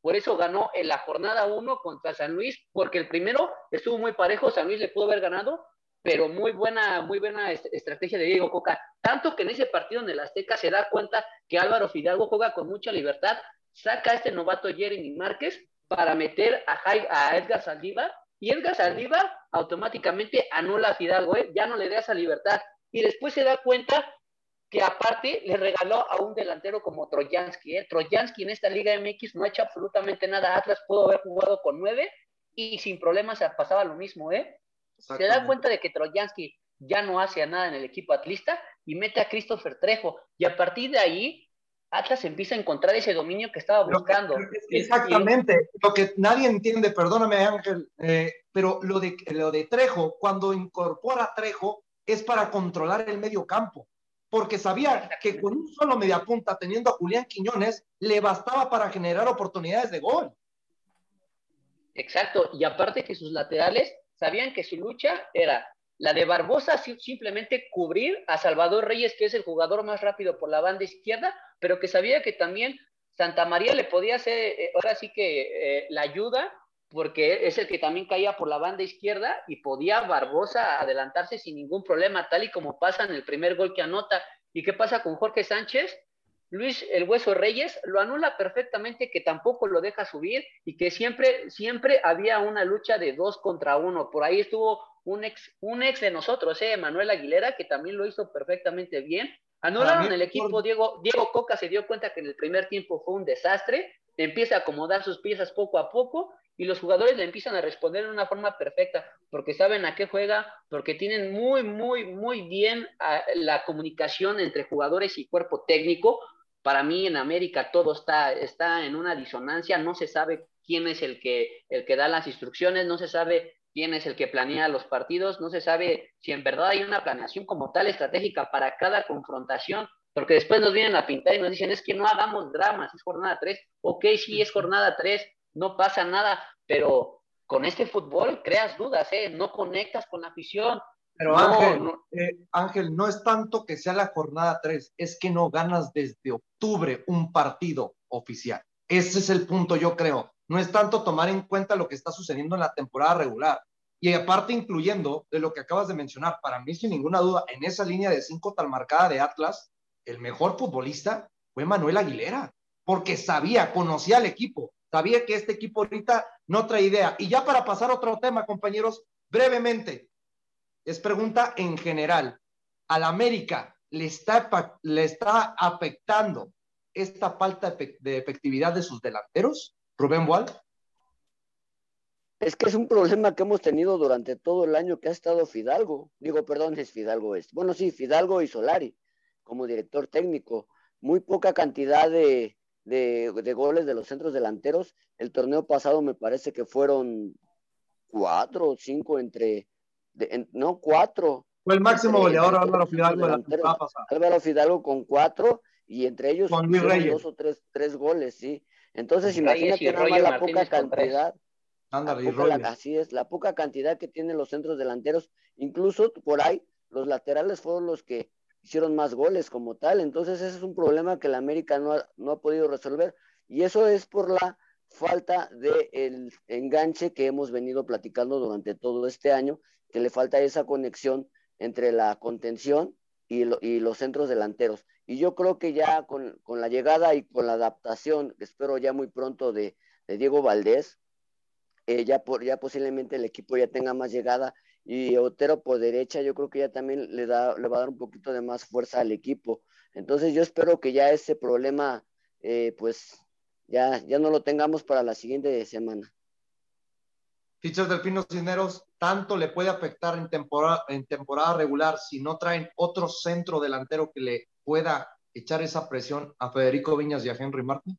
Por eso ganó en la jornada 1 contra San Luis, porque el primero estuvo muy parejo, San Luis le pudo haber ganado, pero muy buena, muy buena est- estrategia de Diego Coca. Tanto que en ese partido en el Azteca se da cuenta que Álvaro Fidalgo juega con mucha libertad, saca a este novato Jeremy Márquez para meter a, Jai- a Edgar Saldívar, y Edgar Saldívar automáticamente anula a Fidalgo, ¿eh? ya no le da esa libertad. Y después se da cuenta que aparte le regaló a un delantero como Trojansky. ¿eh? Trojansky en esta Liga MX no ha hecho absolutamente nada. Atlas pudo haber jugado con nueve y sin problemas se pasaba lo mismo. ¿eh? Se da cuenta de que Trojansky ya no hace nada en el equipo atlista y mete a Christopher Trejo. Y a partir de ahí, Atlas empieza a encontrar ese dominio que estaba buscando. Exactamente, lo que nadie entiende, perdóname Ángel, eh, pero lo de, lo de Trejo, cuando incorpora a Trejo, es para controlar el medio campo, porque sabía que con un solo mediapunta, teniendo a Julián Quiñones, le bastaba para generar oportunidades de gol. Exacto, y aparte que sus laterales sabían que su lucha era la de Barbosa, si- simplemente cubrir a Salvador Reyes, que es el jugador más rápido por la banda izquierda, pero que sabía que también Santa María le podía hacer, eh, ahora sí que eh, la ayuda, porque es el que también caía por la banda izquierda y podía Barbosa adelantarse sin ningún problema, tal y como pasa en el primer gol que anota. ¿Y qué pasa con Jorge Sánchez? Luis el Hueso Reyes lo anula perfectamente, que tampoco lo deja subir y que siempre, siempre había una lucha de dos contra uno. Por ahí estuvo un ex, un ex de nosotros, eh, Manuel Aguilera, que también lo hizo perfectamente bien. Anularon el equipo, Diego, Diego Coca se dio cuenta que en el primer tiempo fue un desastre, empieza a acomodar sus piezas poco a poco y los jugadores le empiezan a responder de una forma perfecta, porque saben a qué juega, porque tienen muy, muy, muy bien ah, la comunicación entre jugadores y cuerpo técnico. Para mí en América todo está, está en una disonancia, no se sabe quién es el que, el que da las instrucciones, no se sabe quién es el que planea los partidos, no se sabe si en verdad hay una planeación como tal estratégica para cada confrontación, porque después nos vienen a pintar y nos dicen, es que no hagamos dramas, es jornada 3, ok, sí, es jornada 3, no pasa nada, pero con este fútbol creas dudas, ¿eh? no conectas con la afición. Pero No, Ángel, no. eh, Ángel, no es tanto que sea la jornada 3, es que no ganas desde octubre un partido oficial. Ese es el punto, yo creo. No es tanto tomar en cuenta lo que está sucediendo en la temporada regular. Y aparte, incluyendo de lo que acabas de mencionar, para mí, sin ninguna duda, en esa línea de cinco tal marcada de Atlas, el mejor futbolista fue Manuel Aguilera, porque sabía, conocía al equipo, sabía que este equipo ahorita no trae idea. Y ya para pasar a otro tema, compañeros, brevemente, es pregunta en general. ¿Al América le está, le está afectando esta falta de efe- de efectividad de sus delanteros? Rubén Boal. Es que es un problema que hemos tenido durante todo el año que ha estado Fidalgo. Digo, perdón, es Fidalgo es. Bueno, sí, Fidalgo y Solari como director técnico. Muy poca cantidad de, de, de goles de los centros delanteros. El torneo pasado me parece que fueron cuatro o cinco entre, de- en- no, cuatro. Fue el máximo Entre- goleador Álvaro Fidalgo de la delanteros. temporada pasada. Álvaro Fidalgo con cuatro y entre ellos Con Luis Reyes. dos o tres, tres goles, sí. Entonces, Reyes imagínate nada más la Martínez poca cantidad la poca- la- así es, la poca cantidad que tienen los centros delanteros, incluso por ahí los laterales fueron los que hicieron más goles como tal, entonces ese es un problema que la América no ha, no ha podido resolver y eso es por la falta de el enganche que hemos venido platicando durante todo este año, que le falta esa conexión entre la contención y, lo- y los centros delanteros. Y yo creo que ya con, con la llegada y con la adaptación, espero ya muy pronto de, de Diego Valdés, eh, ya, por, ya posiblemente el equipo ya tenga más llegada y Otero por derecha yo creo que ya también le, da, le va a dar un poquito de más fuerza al equipo. Entonces yo espero que ya ese problema eh, pues ya, ya no lo tengamos para la siguiente semana. Fichas del Pino Cisneros, tanto le puede afectar en temporada, en temporada regular si no traen otro centro delantero que le pueda echar esa presión a Federico Viñas y a Henry Martin.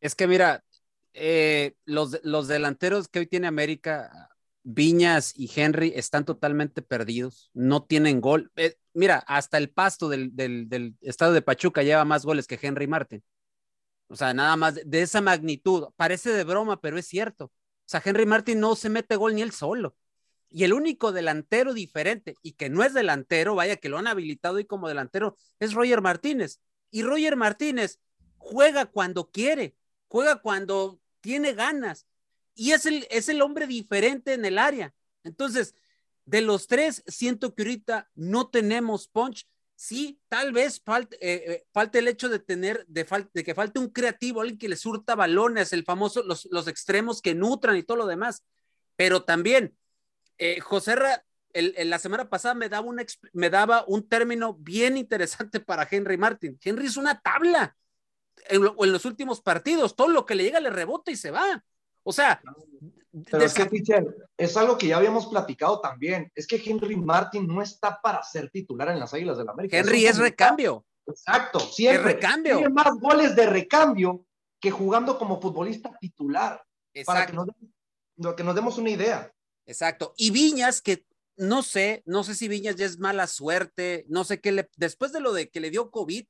Es que mira, eh, los, los delanteros que hoy tiene América, Viñas y Henry, están totalmente perdidos, no tienen gol. Eh, mira, hasta el pasto del, estado de Pachuca lleva más goles que Henry Martin. O sea, nada más de, de esa magnitud. Parece de broma, pero es cierto. O sea, Henry Martin no se mete gol ni él solo. Y el único delantero diferente y que no es delantero, vaya que lo han habilitado y como delantero, es Roger Martínez. Y Roger Martínez juega cuando quiere, juega cuando tiene ganas y es el, es el hombre diferente en el área. Entonces, de los tres, siento que ahorita no tenemos punch. Sí, tal vez falte, eh, eh, el hecho de tener, de, fal de, que falte un creativo, alguien que le surta balones, el famoso, los, los extremos que nutran y todo lo demás. Pero también, eh, José Ra, el, la semana pasada me daba, una, me daba un término bien interesante para Henry Martin. Henry es una tabla en, en los últimos partidos, todo lo que le llega le rebota y se va. O sea, pero es que, teacher, es algo que ya habíamos platicado también. Es que Henry Martin no está para ser titular en las Águilas del la América. Henry es, es recambio. Exacto, siempre. Es recambio. Tiene más goles de recambio que jugando como futbolista titular. Exacto. Para que nos, que nos demos una idea. Exacto. Y Viñas, que no sé, no sé si Viñas ya es mala suerte, no sé qué le, después de lo de que le dio COVID,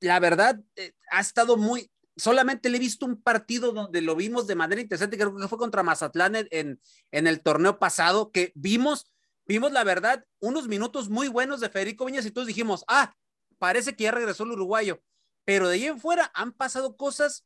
la verdad, eh, ha estado muy, solamente le he visto un partido donde lo vimos de manera interesante, creo que fue contra Mazatlán en, en el torneo pasado, que vimos, vimos la verdad, unos minutos muy buenos de Federico Viñas y todos dijimos, ah, parece que ya regresó el uruguayo, pero de ahí en fuera han pasado cosas,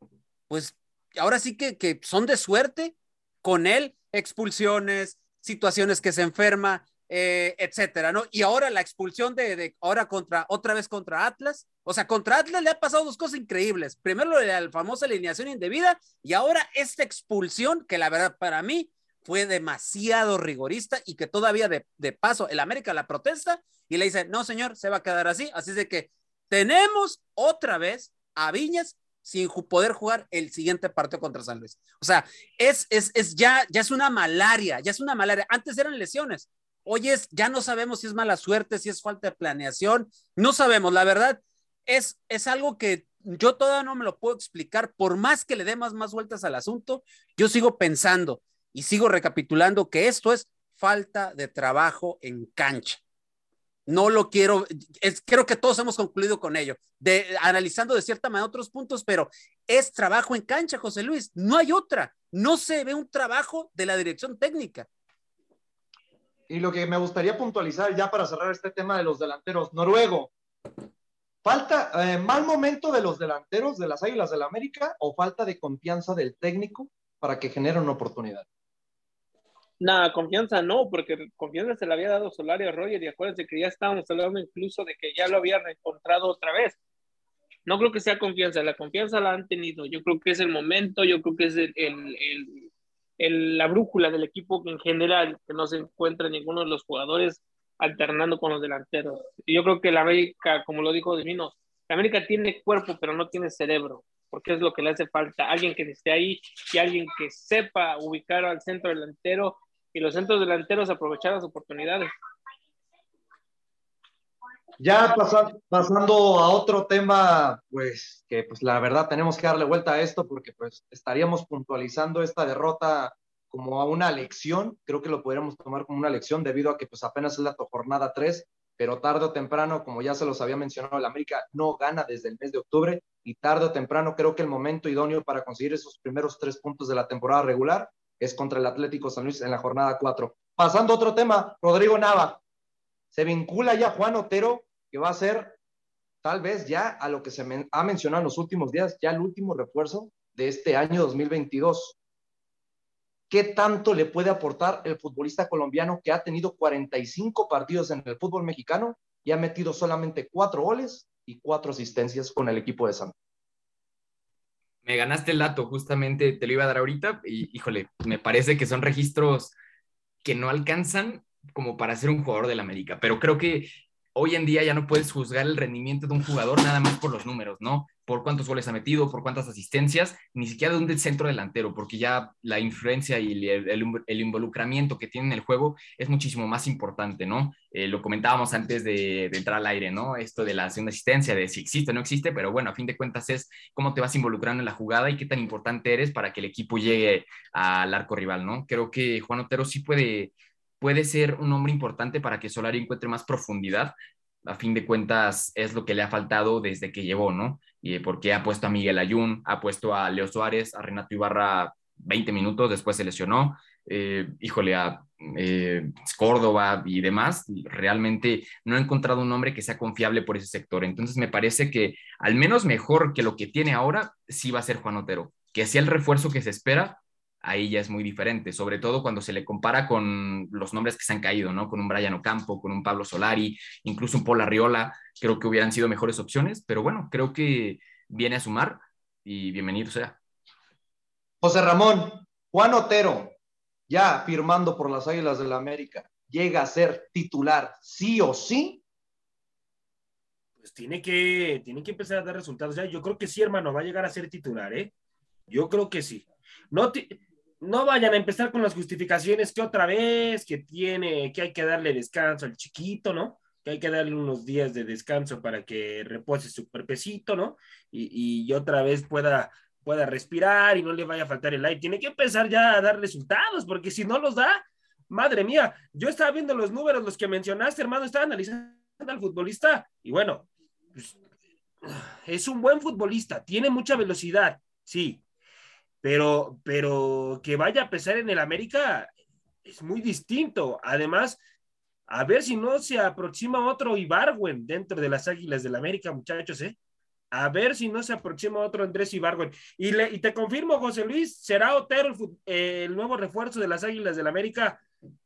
pues ahora sí que, que son de suerte con él, expulsiones, situaciones que se enferma, eh, etcétera, ¿no? Y ahora la expulsión de, de, ahora contra, otra vez contra Atlas, o sea, contra Atlas le ha pasado dos cosas increíbles. Primero la famosa alineación indebida y ahora esta expulsión que la verdad para mí fue demasiado rigorista y que todavía de, de paso el América la protesta y le dice, no señor, se va a quedar así. Así es de que tenemos otra vez a Viñas sin poder jugar el siguiente partido contra San. O sea, es, es, es ya, ya es una malaria, ya es una malaria. Antes eran lesiones, Hoy es, ya no sabemos si es mala suerte, si es falta de planeación, no sabemos, la verdad, es, es algo que yo todavía no me lo puedo explicar, por más que le dé más, más vueltas al asunto, yo sigo pensando y sigo recapitulando que esto es falta de trabajo en cancha. No lo quiero, creo que todos hemos concluido con ello, analizando de cierta manera otros puntos, pero es trabajo en cancha, José Luis, no hay otra, no se ve un trabajo de la dirección técnica. Y lo que me gustaría puntualizar ya para cerrar este tema de los delanteros, Noruego, ¿falta eh, mal momento de los delanteros de las Águilas del la América o falta de confianza del técnico para que genere una oportunidad? Nada, confianza no, porque confianza se le había dado Solari a Roger y acuérdense que ya estábamos hablando incluso de que ya lo habían encontrado otra vez. No creo que sea confianza, la confianza la han tenido. Yo creo que es el momento, yo creo que es el, el, la brújula del equipo en general, que no se encuentra ninguno de los jugadores alternando con los delanteros. Yo creo que la América, como lo dijo Divino, la América tiene cuerpo, pero no tiene cerebro, porque es lo que le hace falta. Alguien que esté ahí y alguien que sepa ubicar al centro delantero y los centros delanteros aprovechar las oportunidades. Ya pasando a otro tema, pues que pues la verdad tenemos que darle vuelta a esto porque pues estaríamos puntualizando esta derrota como a una lección, creo que lo podríamos tomar como una lección debido a que pues apenas es la jornada 3, pero tarde o temprano, como ya se los había mencionado, el América no gana desde el mes de octubre y tarde o temprano creo que el momento idóneo para conseguir esos primeros tres puntos de la temporada regular es contra el Atlético San Luis en la jornada 4. Pasando a otro tema, Rodrigo Nava, se vincula ya Juan Otero que va a ser tal vez ya a lo que se ha mencionado en los últimos días, ya el último refuerzo de este año 2022. ¿Qué tanto le puede aportar el futbolista colombiano que ha tenido 45 partidos en el fútbol mexicano y ha metido solamente cuatro goles y cuatro asistencias con el equipo de Santos? Me ganaste el dato, justamente te lo iba a dar ahorita y híjole, me parece que son registros que no alcanzan como para ser un jugador del América, pero creo que hoy en día ya no puedes juzgar el rendimiento de un jugador nada más por los números, ¿no? Por cuántos goles ha metido, por cuántas asistencias, ni siquiera de un centro delantero, porque ya la influencia y el, involucramiento que tiene en el juego es muchísimo más importante, ¿no? Eh, lo comentábamos antes de, entrar al aire, ¿no? Esto de la segunda asistencia, de si existe o no existe, pero bueno, a fin de cuentas es cómo te vas involucrando en la jugada y qué tan importante eres para que el equipo llegue al arco rival, ¿no? Creo que Juan Otero sí puede puede ser un hombre importante para que Solari encuentre más profundidad. A fin de cuentas, es lo que le ha faltado desde que llegó, ¿no? Y porque ha puesto a Miguel Ayun, ha puesto a Leo Suárez, a Renato Ibarra 20 minutos, después se lesionó, eh, híjole, a eh, Córdoba y demás, realmente no he encontrado un hombre que sea confiable por ese sector. Entonces me parece que al menos mejor que lo que tiene ahora, sí va a ser Juan Otero, que sea el refuerzo que se espera, ahí ya es muy diferente, sobre todo cuando se le compara con los nombres que se han caído, ¿no? Con un Brian Ocampo, con un Pablo Solari, incluso un Paul Arriola, creo que hubieran sido mejores opciones, pero bueno, creo que viene a sumar y bienvenido sea. José Ramón, Juan Otero, ya firmando por las Águilas del la América, llega a ser titular sí o sí. Pues tiene que, tiene que empezar a dar resultados. Ya, yo creo que sí, hermano, va a llegar a ser titular, ¿eh? Yo creo que sí. No, no vayan a empezar con las justificaciones que otra vez, que tiene, que hay que darle descanso al chiquito, ¿no? Que hay que darle unos días de descanso para que repose su cuerpecito, ¿no? Y, y otra vez pueda, pueda respirar y no le vaya a faltar el aire. Tiene que empezar ya a dar resultados, porque si no los da, madre mía, yo estaba viendo los números, los que mencionaste, hermano, estaba analizando al futbolista y bueno, pues, es un buen futbolista, tiene mucha velocidad, sí, pero, pero que vaya a pesar en el América es muy distinto. Además, a ver si no se aproxima otro Ibargüen dentro de las Águilas del América, muchachos, ¿eh? A ver si no se aproxima otro Andrés Ibargüen. Y, le, y te confirmo, José Luis, será Otero el, nuevo refuerzo de las Águilas del América.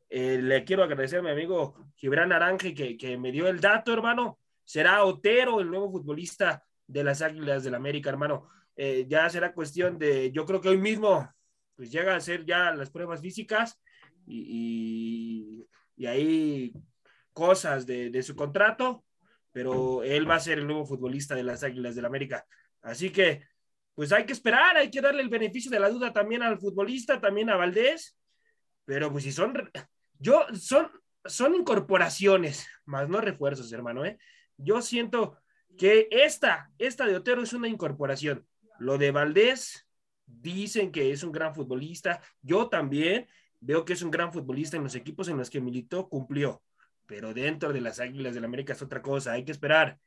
Eh, le quiero agradecer a mi amigo Gibran Aranje que, que me dio el dato, hermano. Será Otero el nuevo futbolista de las Águilas del América, hermano. Eh, ya será cuestión de, yo creo que hoy mismo, pues llega a hacer ya las pruebas físicas y, y, ahí cosas de, su contrato, pero él va a ser el nuevo futbolista de las Águilas del América. Así que, pues hay que esperar, hay que darle el beneficio de la duda también al futbolista, también a Valdés, pero pues si son, yo, son, son incorporaciones, más no refuerzos, hermano, ¿eh? Yo siento que esta, esta de Otero es una incorporación. Lo de Valdés, dicen que es un gran futbolista. Yo también veo que es un gran futbolista en los equipos en los que militó, cumplió. Pero dentro de las Águilas del América es otra cosa. Hay que esperar,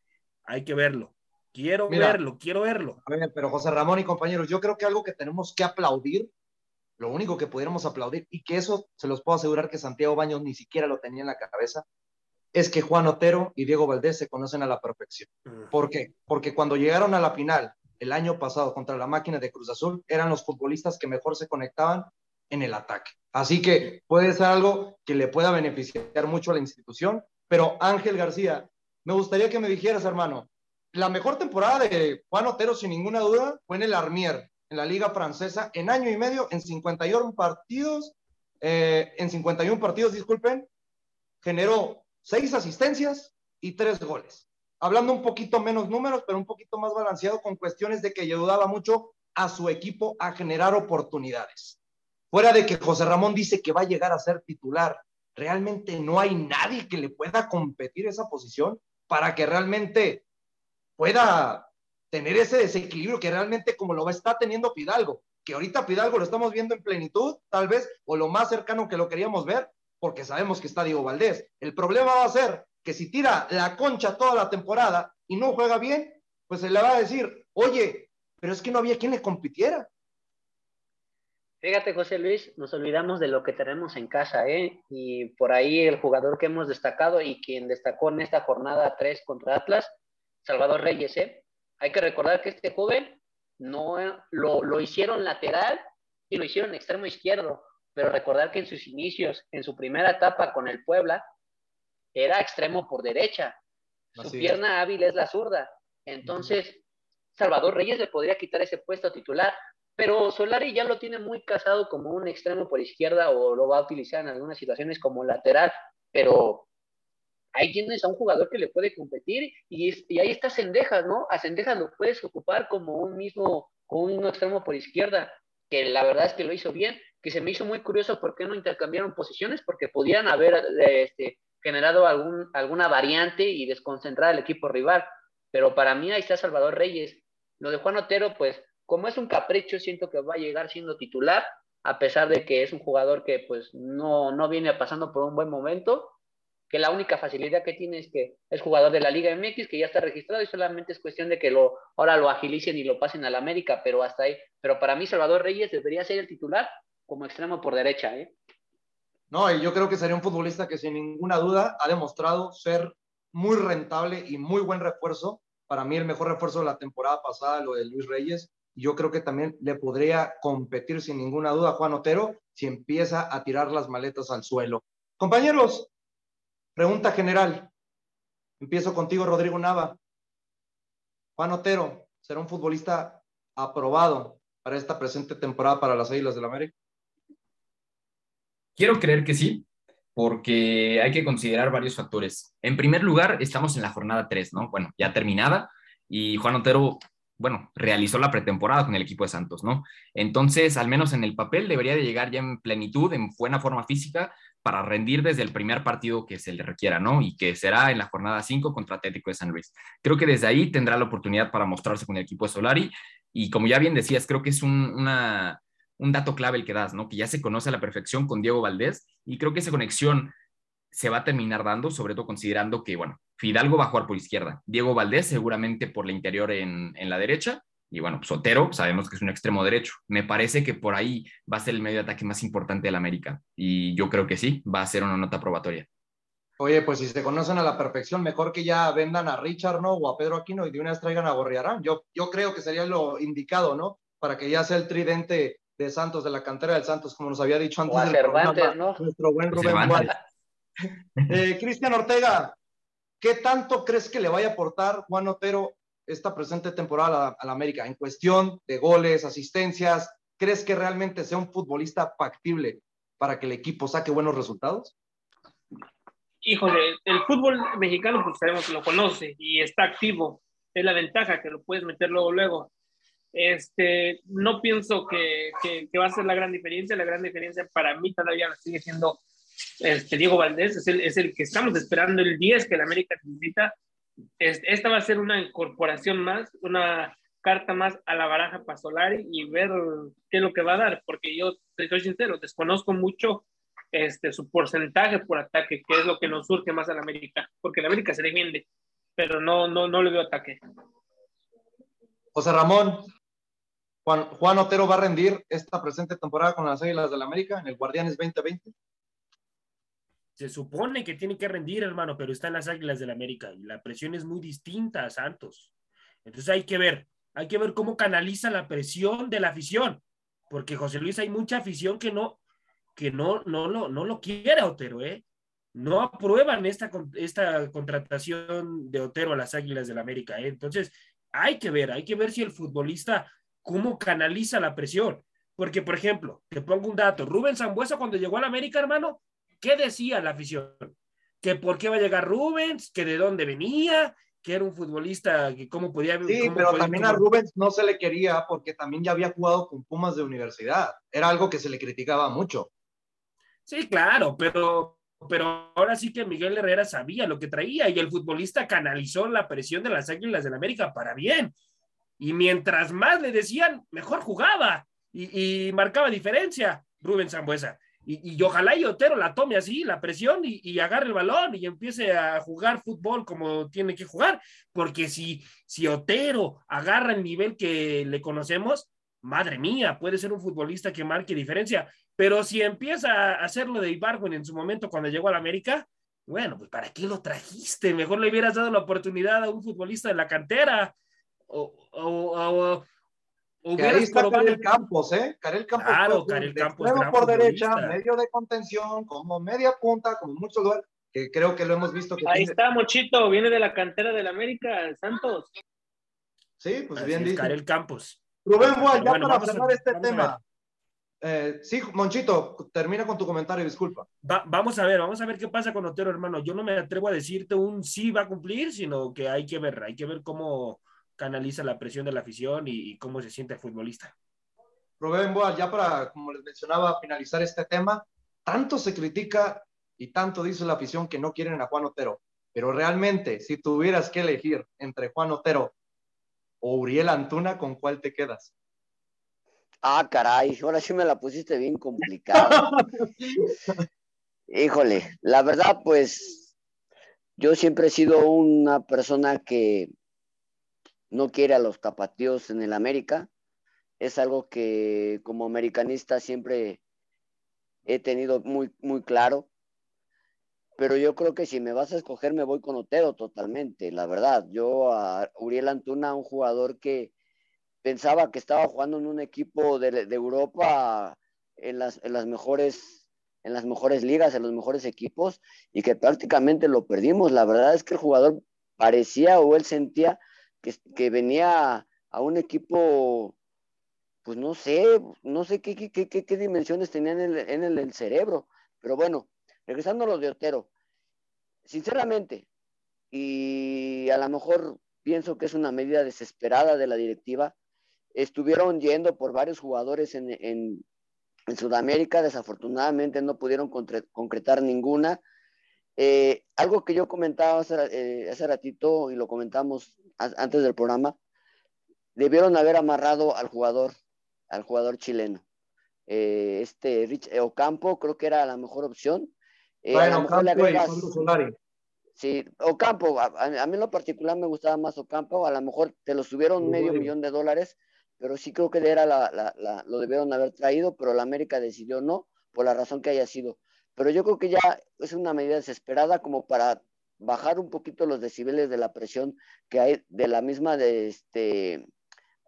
hay que verlo. Quiero verlo, quiero verlo. A ver, pero José Ramón y compañeros, yo creo que algo que tenemos que aplaudir lo único que pudiéramos aplaudir, y que eso se los puedo asegurar que Santiago Baños ni siquiera lo tenía en la cabeza, es que Juan Otero y Diego Valdés se conocen a la perfección. ¿Por qué? Porque cuando llegaron a la final el año pasado contra la máquina de Cruz Azul, eran los futbolistas que mejor se conectaban en el ataque. Así que puede ser algo que le pueda beneficiar mucho a la institución. Pero Ángel García, me gustaría que me dijeras, hermano, la mejor temporada de Juan Otero, sin ninguna duda, fue en el Armier, en la Liga Francesa, en año y medio, en 51 partidos, eh, en 51 partidos, disculpen, generó seis asistencias y tres goles. Hablando un poquito menos números, pero un poquito más balanceado con cuestiones de que ayudaba mucho a su equipo a generar oportunidades. Fuera de que José Ramón dice que va a llegar a ser titular, realmente no hay nadie que le pueda competir esa posición para que realmente pueda tener ese desequilibrio que realmente como lo está teniendo Pidalgo, que ahorita Pidalgo lo estamos viendo en plenitud, tal vez, o lo más cercano que lo queríamos ver, porque sabemos que está Diego Valdés. El problema va a ser que si tira la concha toda la temporada y no juega bien, pues se le va a decir, oye, pero es que no había quien le compitiera. Fíjate, José Luis, nos olvidamos de lo que tenemos en casa, ¿eh? Y por ahí el jugador que hemos destacado y quien destacó en esta jornada 3 contra Atlas, Salvador Reyes, ¿eh? Hay que recordar que este joven no lo, lo hicieron lateral y lo hicieron extremo izquierdo pero recordar que en sus inicios, en su primera etapa con el Puebla, era extremo por derecha. Su pierna hábil es la zurda. Entonces, Salvador Reyes le podría quitar ese puesto titular, pero Solari ya lo tiene muy casado como un extremo por izquierda o lo va a utilizar en algunas situaciones como lateral, pero ahí tienes a un jugador que le puede competir y, ahí está Sendejas, ¿no? A Sendejas lo puedes ocupar como un mismo, como un extremo por izquierda, que la verdad es que lo hizo bien, que se me hizo muy curioso por qué no intercambiaron posiciones, porque podían haber este, generado algún, alguna variante y desconcentrar al equipo rival. Pero para mí ahí está Salvador Reyes. Lo de Juan Otero, pues como es un capricho, siento que va a llegar siendo titular, a pesar de que es un jugador que pues no, no viene pasando por un buen momento, que la única facilidad que tiene es que es jugador de la Liga MX, que ya está registrado y solamente es cuestión de que lo, ahora lo agilicen y lo pasen al América, pero hasta ahí. Pero para mí Salvador Reyes debería ser el titular como extremo por derecha, ¿eh? No, y yo creo que sería un futbolista que sin ninguna duda ha demostrado ser muy rentable y muy buen refuerzo. Para mí el mejor refuerzo de la temporada pasada, lo de Luis Reyes. Yo creo que también le podría competir sin ninguna duda a Juan Otero si empieza a tirar las maletas al suelo. Compañeros, pregunta general. Empiezo contigo, Rodrigo Nava. Juan Otero, ¿será un futbolista aprobado para esta presente temporada para las Águilas del América? Quiero creer que sí, porque hay que considerar varios factores. En primer lugar, estamos en la jornada 3, ¿no? Bueno, ya terminada, y Juan Otero, bueno, realizó la pretemporada con el equipo de Santos, ¿no? Entonces, al menos en el papel, debería de llegar ya en plenitud, en buena forma física, para rendir desde el primer partido que se le requiera, ¿no? Y que será en la jornada 5 contra Atlético de San Luis. Creo que desde ahí tendrá la oportunidad para mostrarse con el equipo de Solari, y como ya bien decías, creo que es un, una un dato clave el que das, ¿no? Que ya se conoce a la perfección con Diego Valdés y creo que esa conexión se va a terminar dando, sobre todo considerando que, bueno, Fidalgo va a jugar por izquierda, Diego Valdés seguramente por la interior en, la derecha y bueno, Sotero sabemos que es un extremo derecho. Me parece que por ahí va a ser el medio de ataque más importante del América y yo creo que sí, va a ser una nota probatoria. Oye, pues si se conocen a la perfección, mejor que ya vendan a Richard, ¿no? O a Pedro Aquino y de una vez traigan a Gorriarán. Yo, yo creo que sería lo indicado, ¿no? Para que ya sea el tridente de Santos, de la cantera del Santos, como nos había dicho antes del programa, nuestro buen Rubén eh, Cristian Ortega, ¿qué tanto crees que le vaya a aportar Juan Otero esta presente temporada a la América en cuestión de goles, asistencias? ¿Crees que realmente sea un futbolista factible para que el equipo saque buenos resultados? Híjole, el fútbol mexicano, pues sabemos que lo conoce y está activo. Es la ventaja que lo puedes meter luego, luego. Este, no pienso que, que, va a ser la gran diferencia. La gran diferencia para mí todavía sigue siendo este, Diego Valdés. Es el, es el que estamos esperando, el 10 que la América necesita. esta va a ser una incorporación más, una carta más a la baraja para Solari y ver qué es lo que va a dar. Porque yo, soy sincero, desconozco mucho este, su porcentaje por ataque, que es lo que nos surge más a la América. Porque la América se defiende, pero no, no, no le veo ataque. José Ramón, Juan, Otero va a rendir esta presente temporada con las Águilas del la América en el Guardianes 2020. Se supone que tiene que rendir, hermano, pero está en las Águilas del la América y la presión es muy distinta a Santos. Entonces hay que ver, hay que ver cómo canaliza la presión de la afición, porque José Luis hay mucha afición que no, que no, no, lo, no lo quiere Otero, ¿eh? No aprueban esta, esta contratación de Otero a las Águilas del la América, ¿eh? Entonces hay que ver, hay que ver si el futbolista, cómo canaliza la presión. Porque, por ejemplo, te pongo un dato, Rubén Zambuesa cuando llegó a la América, hermano, ¿Qué decía la afición? Que por qué va a llegar Rubens, que de dónde venía, que era un futbolista, que cómo podía... Sí, pero también a Rubens no se le quería porque también ya había jugado con Pumas de universidad. Era algo que se le criticaba mucho. Sí, claro, pero, pero ahora sí que Miguel Herrera sabía lo que traía y el futbolista canalizó la presión de las Águilas del América para bien. Y mientras más le decían, mejor jugaba y, marcaba diferencia Rubén Zambuesa. Y, y, ojalá y Otero la tome así, la presión, y, agarre el balón y empiece a jugar fútbol como tiene que jugar, porque si, si Otero agarra el nivel que le conocemos, madre mía, puede ser un futbolista que marque diferencia, pero si empieza a hacerlo de Ibargüen en su momento cuando llegó a la América, bueno, pues ¿para qué lo trajiste? Mejor le hubieras dado la oportunidad a un futbolista de la cantera o, o, o está Karel Campos, ¿eh? Karel Campos. Claro, Karel Campos. por derecha, medio de contención, como media punta, como muchos lugares, que creo que lo hemos visto. Que ahí está, Mochito, viene de la cantera del América, Santos. Sí, pues bien dicho. Karel Campos. Rubén Boal, ya para cerrar este tema. Eh, sí, Monchito, termina con tu comentario, disculpa. vamos a ver, vamos a ver qué pasa con Otero, hermano. Yo no me atrevo a decirte un sí va a cumplir, sino que hay que ver, hay que ver cómo canaliza la presión de la afición y, cómo se siente el futbolista. Rubén Boa, ya para, como les mencionaba, finalizar este tema, tanto se critica y tanto dice la afición que no quieren a Juan Otero, pero realmente, si tuvieras que elegir entre Juan Otero o Uriel Antuna, ¿con cuál te quedas? Ah, caray, ahora sí me la pusiste bien complicada. Híjole, la verdad, pues yo siempre he sido una persona que no quiere a los tapatíos en el América. Es algo que como americanista siempre he tenido muy, muy claro. Pero yo creo que si me vas a escoger, me voy con Otero totalmente, la verdad. Yo a Uriel Antuna, un jugador que pensaba que estaba jugando en un equipo de, Europa en las, en las mejores en las mejores ligas, en los mejores equipos, y que prácticamente lo perdimos. La verdad es que el jugador parecía o él sentía que, venía a un equipo, pues no sé, no sé qué, qué, qué, qué dimensiones tenían en, el, en el, cerebro. Pero bueno, regresando a los de Otero, sinceramente, y a lo mejor pienso que es una medida desesperada de la directiva, estuvieron yendo por varios jugadores en, en, en Sudamérica, desafortunadamente no pudieron concretar ninguna. Eh, algo que yo comentaba hace, eh, hace ratito y lo comentamos antes del programa, debieron haber amarrado al jugador, al jugador chileno. Eh, este Rich Ocampo creo que era la mejor opción. Eh, bueno, Ocampo Sí, Ocampo, a, a, mí en lo particular me gustaba más Ocampo, a lo mejor te lo subieron medio millón de dólares, pero sí creo que era la, la, la, lo debieron haber traído, pero la América decidió no, por la razón que haya sido. Pero yo creo que ya es una medida desesperada como para bajar un poquito los decibeles de la presión que hay de la misma de este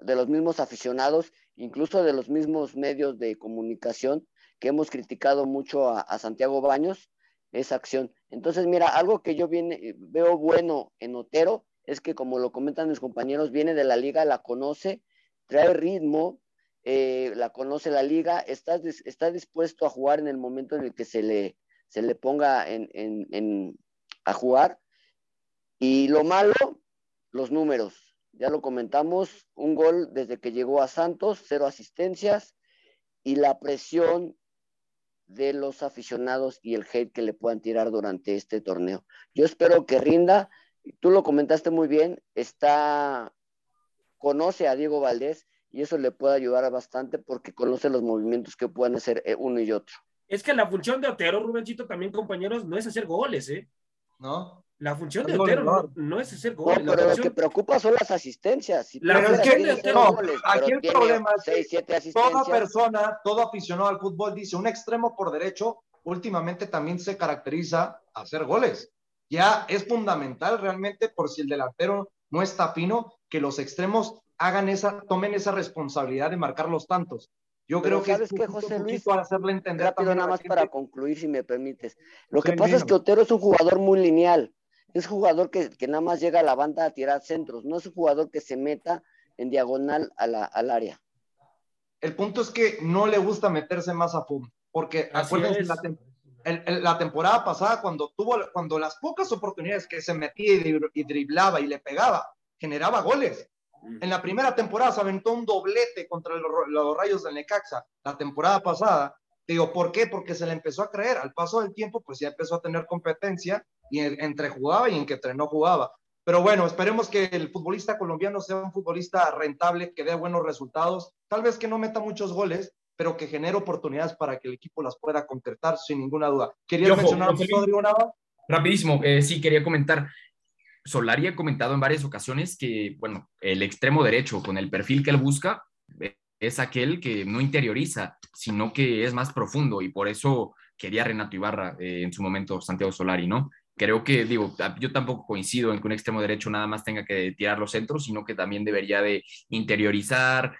de los mismos aficionados, incluso de los mismos medios de comunicación que hemos criticado mucho a, Santiago Baños, esa acción. Entonces, mira, algo que yo viene, veo bueno en Otero es que, como lo comentan mis compañeros, viene de la liga, la conoce, trae ritmo, eh, la conoce la liga, está, está dispuesto a jugar en el momento en el que se le, se le ponga en, a jugar. Y lo malo, los números. Ya lo comentamos, un gol desde que llegó a Santos, cero asistencias y la presión de los aficionados y el hate que le puedan tirar durante este torneo. Yo espero que rinda. Tú lo comentaste muy bien, está conoce a Diego Valdés y eso le puede ayudar bastante porque conoce los movimientos que pueden hacer eh, uno y otro. Es que la función de Otero, Rubencito, también compañeros, no es hacer goles, ¿eh? ¿no? La función de Otero no, goleador. no es hacer No, goles. la pero lo función- que preocupa son las asistencias. Si La función de no, goles, aquí el problema es que seis, siete toda persona, todo aficionado al fútbol dice, un extremo por derecho últimamente también se caracteriza a hacer goles. Ya es fundamental realmente por si el delantero no está fino, que los extremos hagan esa, tomen esa responsabilidad de marcar los tantos. Yo Pero creo que ¿sabes es qué, un José Luis? hacerle entender Rápido, nada más para concluir, si me permites. Lo que pasa es que Otero es un jugador muy lineal. Es jugador que, que nada más llega a la banda a tirar centros. No es un jugador que se meta en diagonal a la- al área. El punto es que no le gusta meterse más a fondo, porque Así acuérdense es. la, tem- el- el- la temporada pasada cuando tuvo, cuando las pocas oportunidades que se metía y, y driblaba y le pegaba, generaba goles. En la primera temporada se aventó un doblete contra los, los Rayos del Necaxa, la temporada pasada. Digo, ¿por qué? Porque se le empezó a creer. Al paso del tiempo, pues ya empezó a tener competencia y en- entre jugaba y en que entre no jugaba. Pero bueno, esperemos que el futbolista colombiano sea un futbolista rentable, que dé buenos resultados. Tal vez que no meta muchos goles, pero que genere oportunidades para que el equipo las pueda concretar sin ninguna duda. ¿Querías Y ojo, mencionar. Rodrigo Nava? Rapidísimo, eh, sí, quería comentar. Solari ha comentado en varias ocasiones que, bueno, el extremo derecho con el perfil que él busca eh, es aquel que no interioriza, sino que es más profundo y por eso quería Renato Ibarra eh, en su momento Santiago Solari, ¿no? Creo que, digo, a- yo tampoco coincido en que un extremo derecho nada más tenga que tirar los centros, sino que también debería de interiorizar,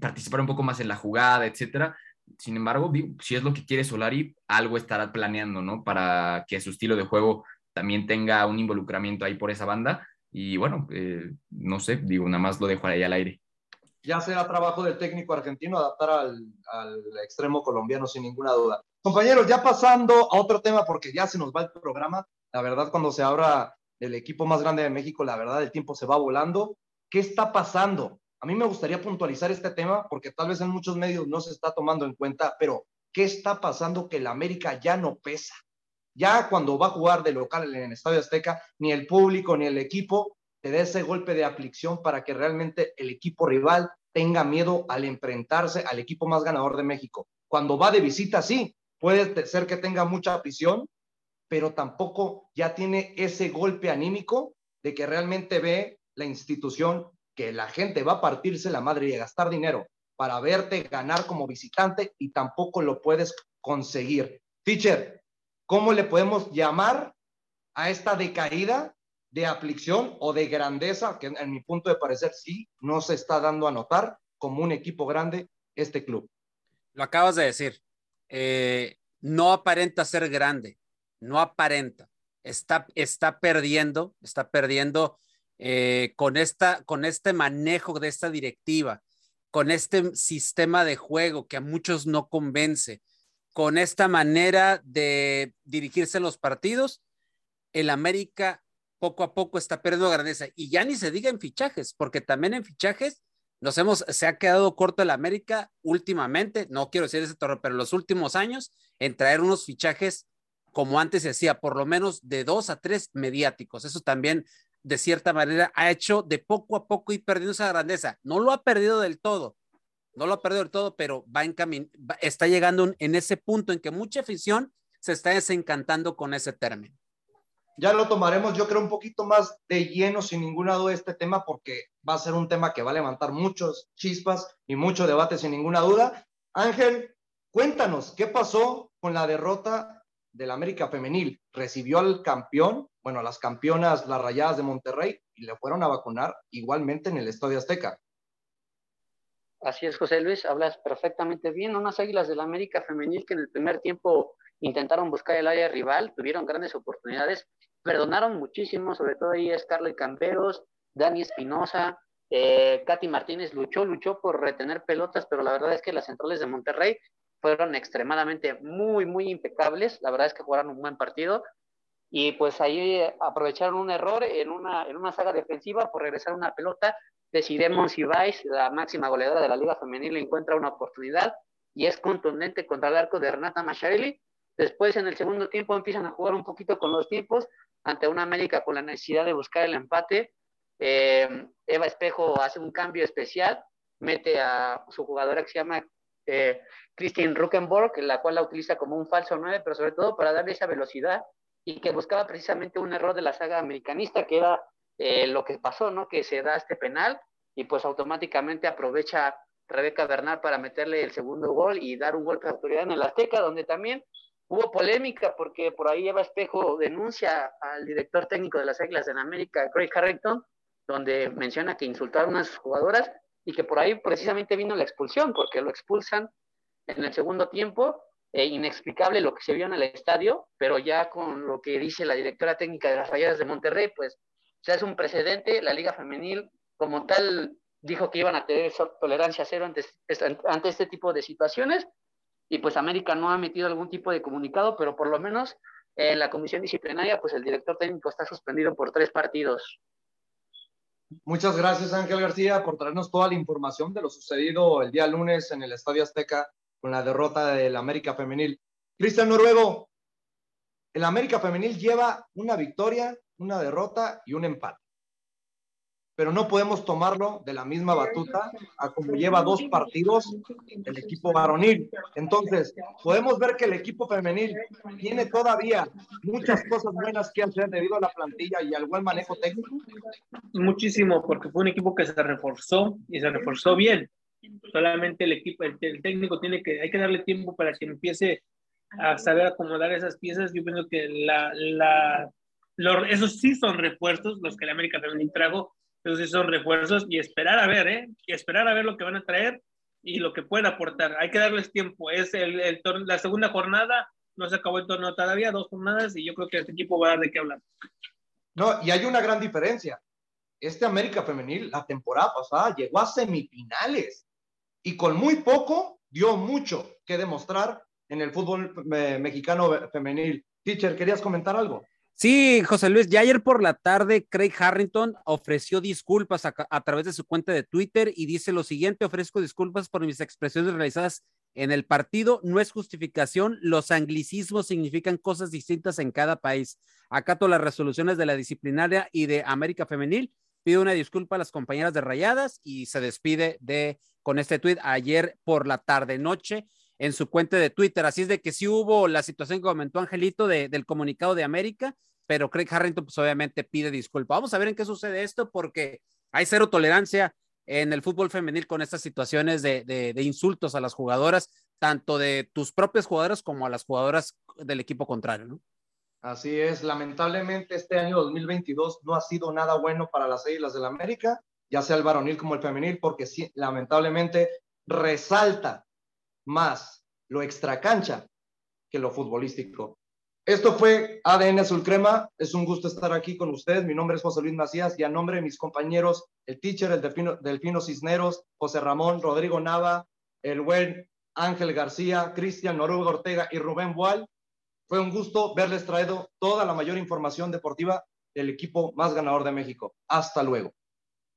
participar un poco más en la jugada, etcétera. Sin embargo, si es lo que quiere Solari, algo estará planeando, ¿no? Para que su estilo de juego también tenga un involucramiento ahí por esa banda. Y bueno, eh, no sé, digo, nada más lo dejo ahí al aire. ya será trabajo del técnico argentino adaptar al, extremo colombiano sin ninguna duda. Compañeros, ya pasando a otro tema porque ya se nos va el programa. La verdad, cuando se abra el equipo más grande de México, la verdad, el tiempo se va volando. ¿Qué está pasando? A mí me gustaría puntualizar este tema porque tal vez en muchos medios no se está tomando en cuenta, pero ¿qué está pasando que el América ya no pesa? Ya cuando va a jugar de local en el Estadio Azteca, ni el público ni el equipo te dé ese golpe de aflicción para que realmente el equipo rival tenga miedo al enfrentarse al equipo más ganador de México. Cuando va de visita, sí, puede ser que tenga mucha afición, pero tampoco ya tiene ese golpe anímico de que realmente ve la institución que la gente va a partirse la madre y a gastar dinero para verte ganar como visitante y tampoco lo puedes conseguir. Teacher, ¿cómo le podemos llamar a esta decaída de aflicción o de grandeza, que en mi punto de parecer sí, no se está dando a notar como un equipo grande este club? Lo acabas de decir. Eh, no aparenta ser grande, no aparenta. Está, está perdiendo, está perdiendo eh, con, esta, con este manejo de esta directiva, con este sistema de juego que a muchos no convence, con esta manera de dirigirse en los partidos, el América poco a poco está perdiendo grandeza. Y ya ni se diga en fichajes, porque también en fichajes nos hemos, se ha quedado corto el América últimamente, no quiero decir ese torneo, pero los últimos años, en traer unos fichajes como antes se hacía, por lo menos de dos a tres mediáticos. Eso también, de cierta manera, ha hecho de poco a poco ir perdiendo esa grandeza. No lo ha perdido del todo, no lo ha perdido del todo, pero va en camino, está llegando en ese punto en que mucha afición se está desencantando con ese término. Ya lo tomaremos, yo creo, un poquito más de lleno, sin ninguna duda, este tema, porque va a ser un tema que va a levantar muchos chispas y mucho debate, sin ninguna duda. Ángel, cuéntanos, ¿qué pasó con la derrota del América Femenil? Recibió al campeón, bueno, a las campeonas, las rayadas de Monterrey, y le fueron a vacunar igualmente en el Estadio Azteca. Así es, José Luis, hablas perfectamente bien. Unas águilas del América Femenil que en el primer tiempo intentaron buscar el área rival, tuvieron grandes oportunidades, perdonaron muchísimo, sobre todo ahí Scarlett Camperos, Dani Espinosa, eh, Katy Martínez luchó, luchó por retener pelotas, pero la verdad es que las centrales de Monterrey fueron extremadamente muy, muy impecables. La verdad es que jugaron un buen partido y pues ahí aprovecharon un error en una, en una saga defensiva por regresar una pelota. Decidemos si Vice, la máxima goleadora de la Liga Femenil, encuentra una oportunidad y es contundente contra el arco de Renata Macharelli. Después, en el segundo tiempo, empiezan a jugar un poquito con los tiempos ante una América con la necesidad de buscar el empate. Eh, Eva Espejo hace un cambio especial, mete a su jugadora que se llama eh, Christine Ruckenborg, la cual la utiliza como un falso 9, pero sobre todo para darle esa velocidad y que buscaba precisamente un error de la saga americanista, que era eh, lo que pasó, ¿no? Que se da este penal y pues automáticamente aprovecha Rebeca Bernal para meterle el segundo gol y dar un golpe de autoridad en el Azteca, donde también hubo polémica porque por ahí Eva Espejo denuncia al director técnico de las Águilas en América, Craig Harrington, donde menciona que insultaron a sus jugadoras y que por ahí precisamente vino la expulsión, porque lo expulsan en el segundo tiempo. Eh, inexplicable lo que se vio en el estadio, pero ya con lo que dice la directora técnica de las Rayadas de Monterrey, pues se hace un precedente. La Liga Femenil, como tal, dijo que iban a tener tolerancia cero ante, ante este tipo de situaciones y pues América no ha metido algún tipo de comunicado, pero por lo menos en la comisión disciplinaria, pues el director técnico está suspendido por tres partidos. Muchas gracias, Ángel García, por traernos toda la información de lo sucedido el día lunes en el Estadio Azteca con la derrota del América Femenil. Cristian Noruego, el América Femenil lleva una victoria, una derrota y un empate pero no podemos tomarlo de la misma batuta a como lleva dos partidos el equipo varonil. Entonces, podemos ver que el equipo femenil tiene todavía muchas cosas buenas que hacer debido a la plantilla y al buen manejo técnico. Muchísimo, porque fue un equipo que se reforzó y se reforzó bien. Solamente el equipo, el, técnico tiene que, hay que darle tiempo para que empiece a saber acomodar esas piezas. Yo pienso que la, la, esos sí son refuerzos, los que el América Femenil trajo, entonces son refuerzos y esperar a ver, ¿eh? Y esperar a ver lo que van a traer y lo que pueden aportar. Hay que darles tiempo. Es el, el la segunda jornada, no se acabó el torneo todavía, dos jornadas y yo creo que este equipo va a dar de qué hablar. No, y hay una gran diferencia. Este América Femenil, la temporada pasada, llegó a semifinales y con muy poco dio mucho que demostrar en el fútbol eh, mexicano femenil. Teacher, ¿querías comentar algo? Sí, José Luis, ya ayer por la tarde Craig Harrington ofreció disculpas a, través de su cuenta de Twitter y dice lo siguiente, ofrezco disculpas por mis expresiones realizadas en el partido, no es justificación, los anglicismos significan cosas distintas en cada país. Acato las resoluciones de la disciplinaria y de América Femenil, pido una disculpa a las compañeras de Rayadas y se despide de con este tweet ayer por la tarde noche en su cuenta de Twitter. Así es de que sí hubo la situación que comentó Angelito del comunicado de América, pero Craig Harrington pues obviamente pide disculpa. Vamos a ver en qué sucede esto porque hay cero tolerancia en el fútbol femenil con estas situaciones de, de, insultos a las jugadoras, tanto de tus propias jugadoras como a las jugadoras del equipo contrario. Así es, lamentablemente este año 2022 no ha sido nada bueno para las Islas del América, ya sea el varonil como el femenil, porque sí, lamentablemente resalta más lo extracancha que lo futbolístico. Esto fue ADN Azul Crema. Es un gusto estar aquí con ustedes. Mi nombre es José Luis Macías y a nombre de mis compañeros, el teacher, el Delfino, Delfino Cisneros, José Ramón, Rodrigo Nava, el buen Ángel García, Cristian Noruega Ortega y Rubén Boal. Fue un gusto verles traído toda la mayor información deportiva del equipo más ganador de México. Hasta luego.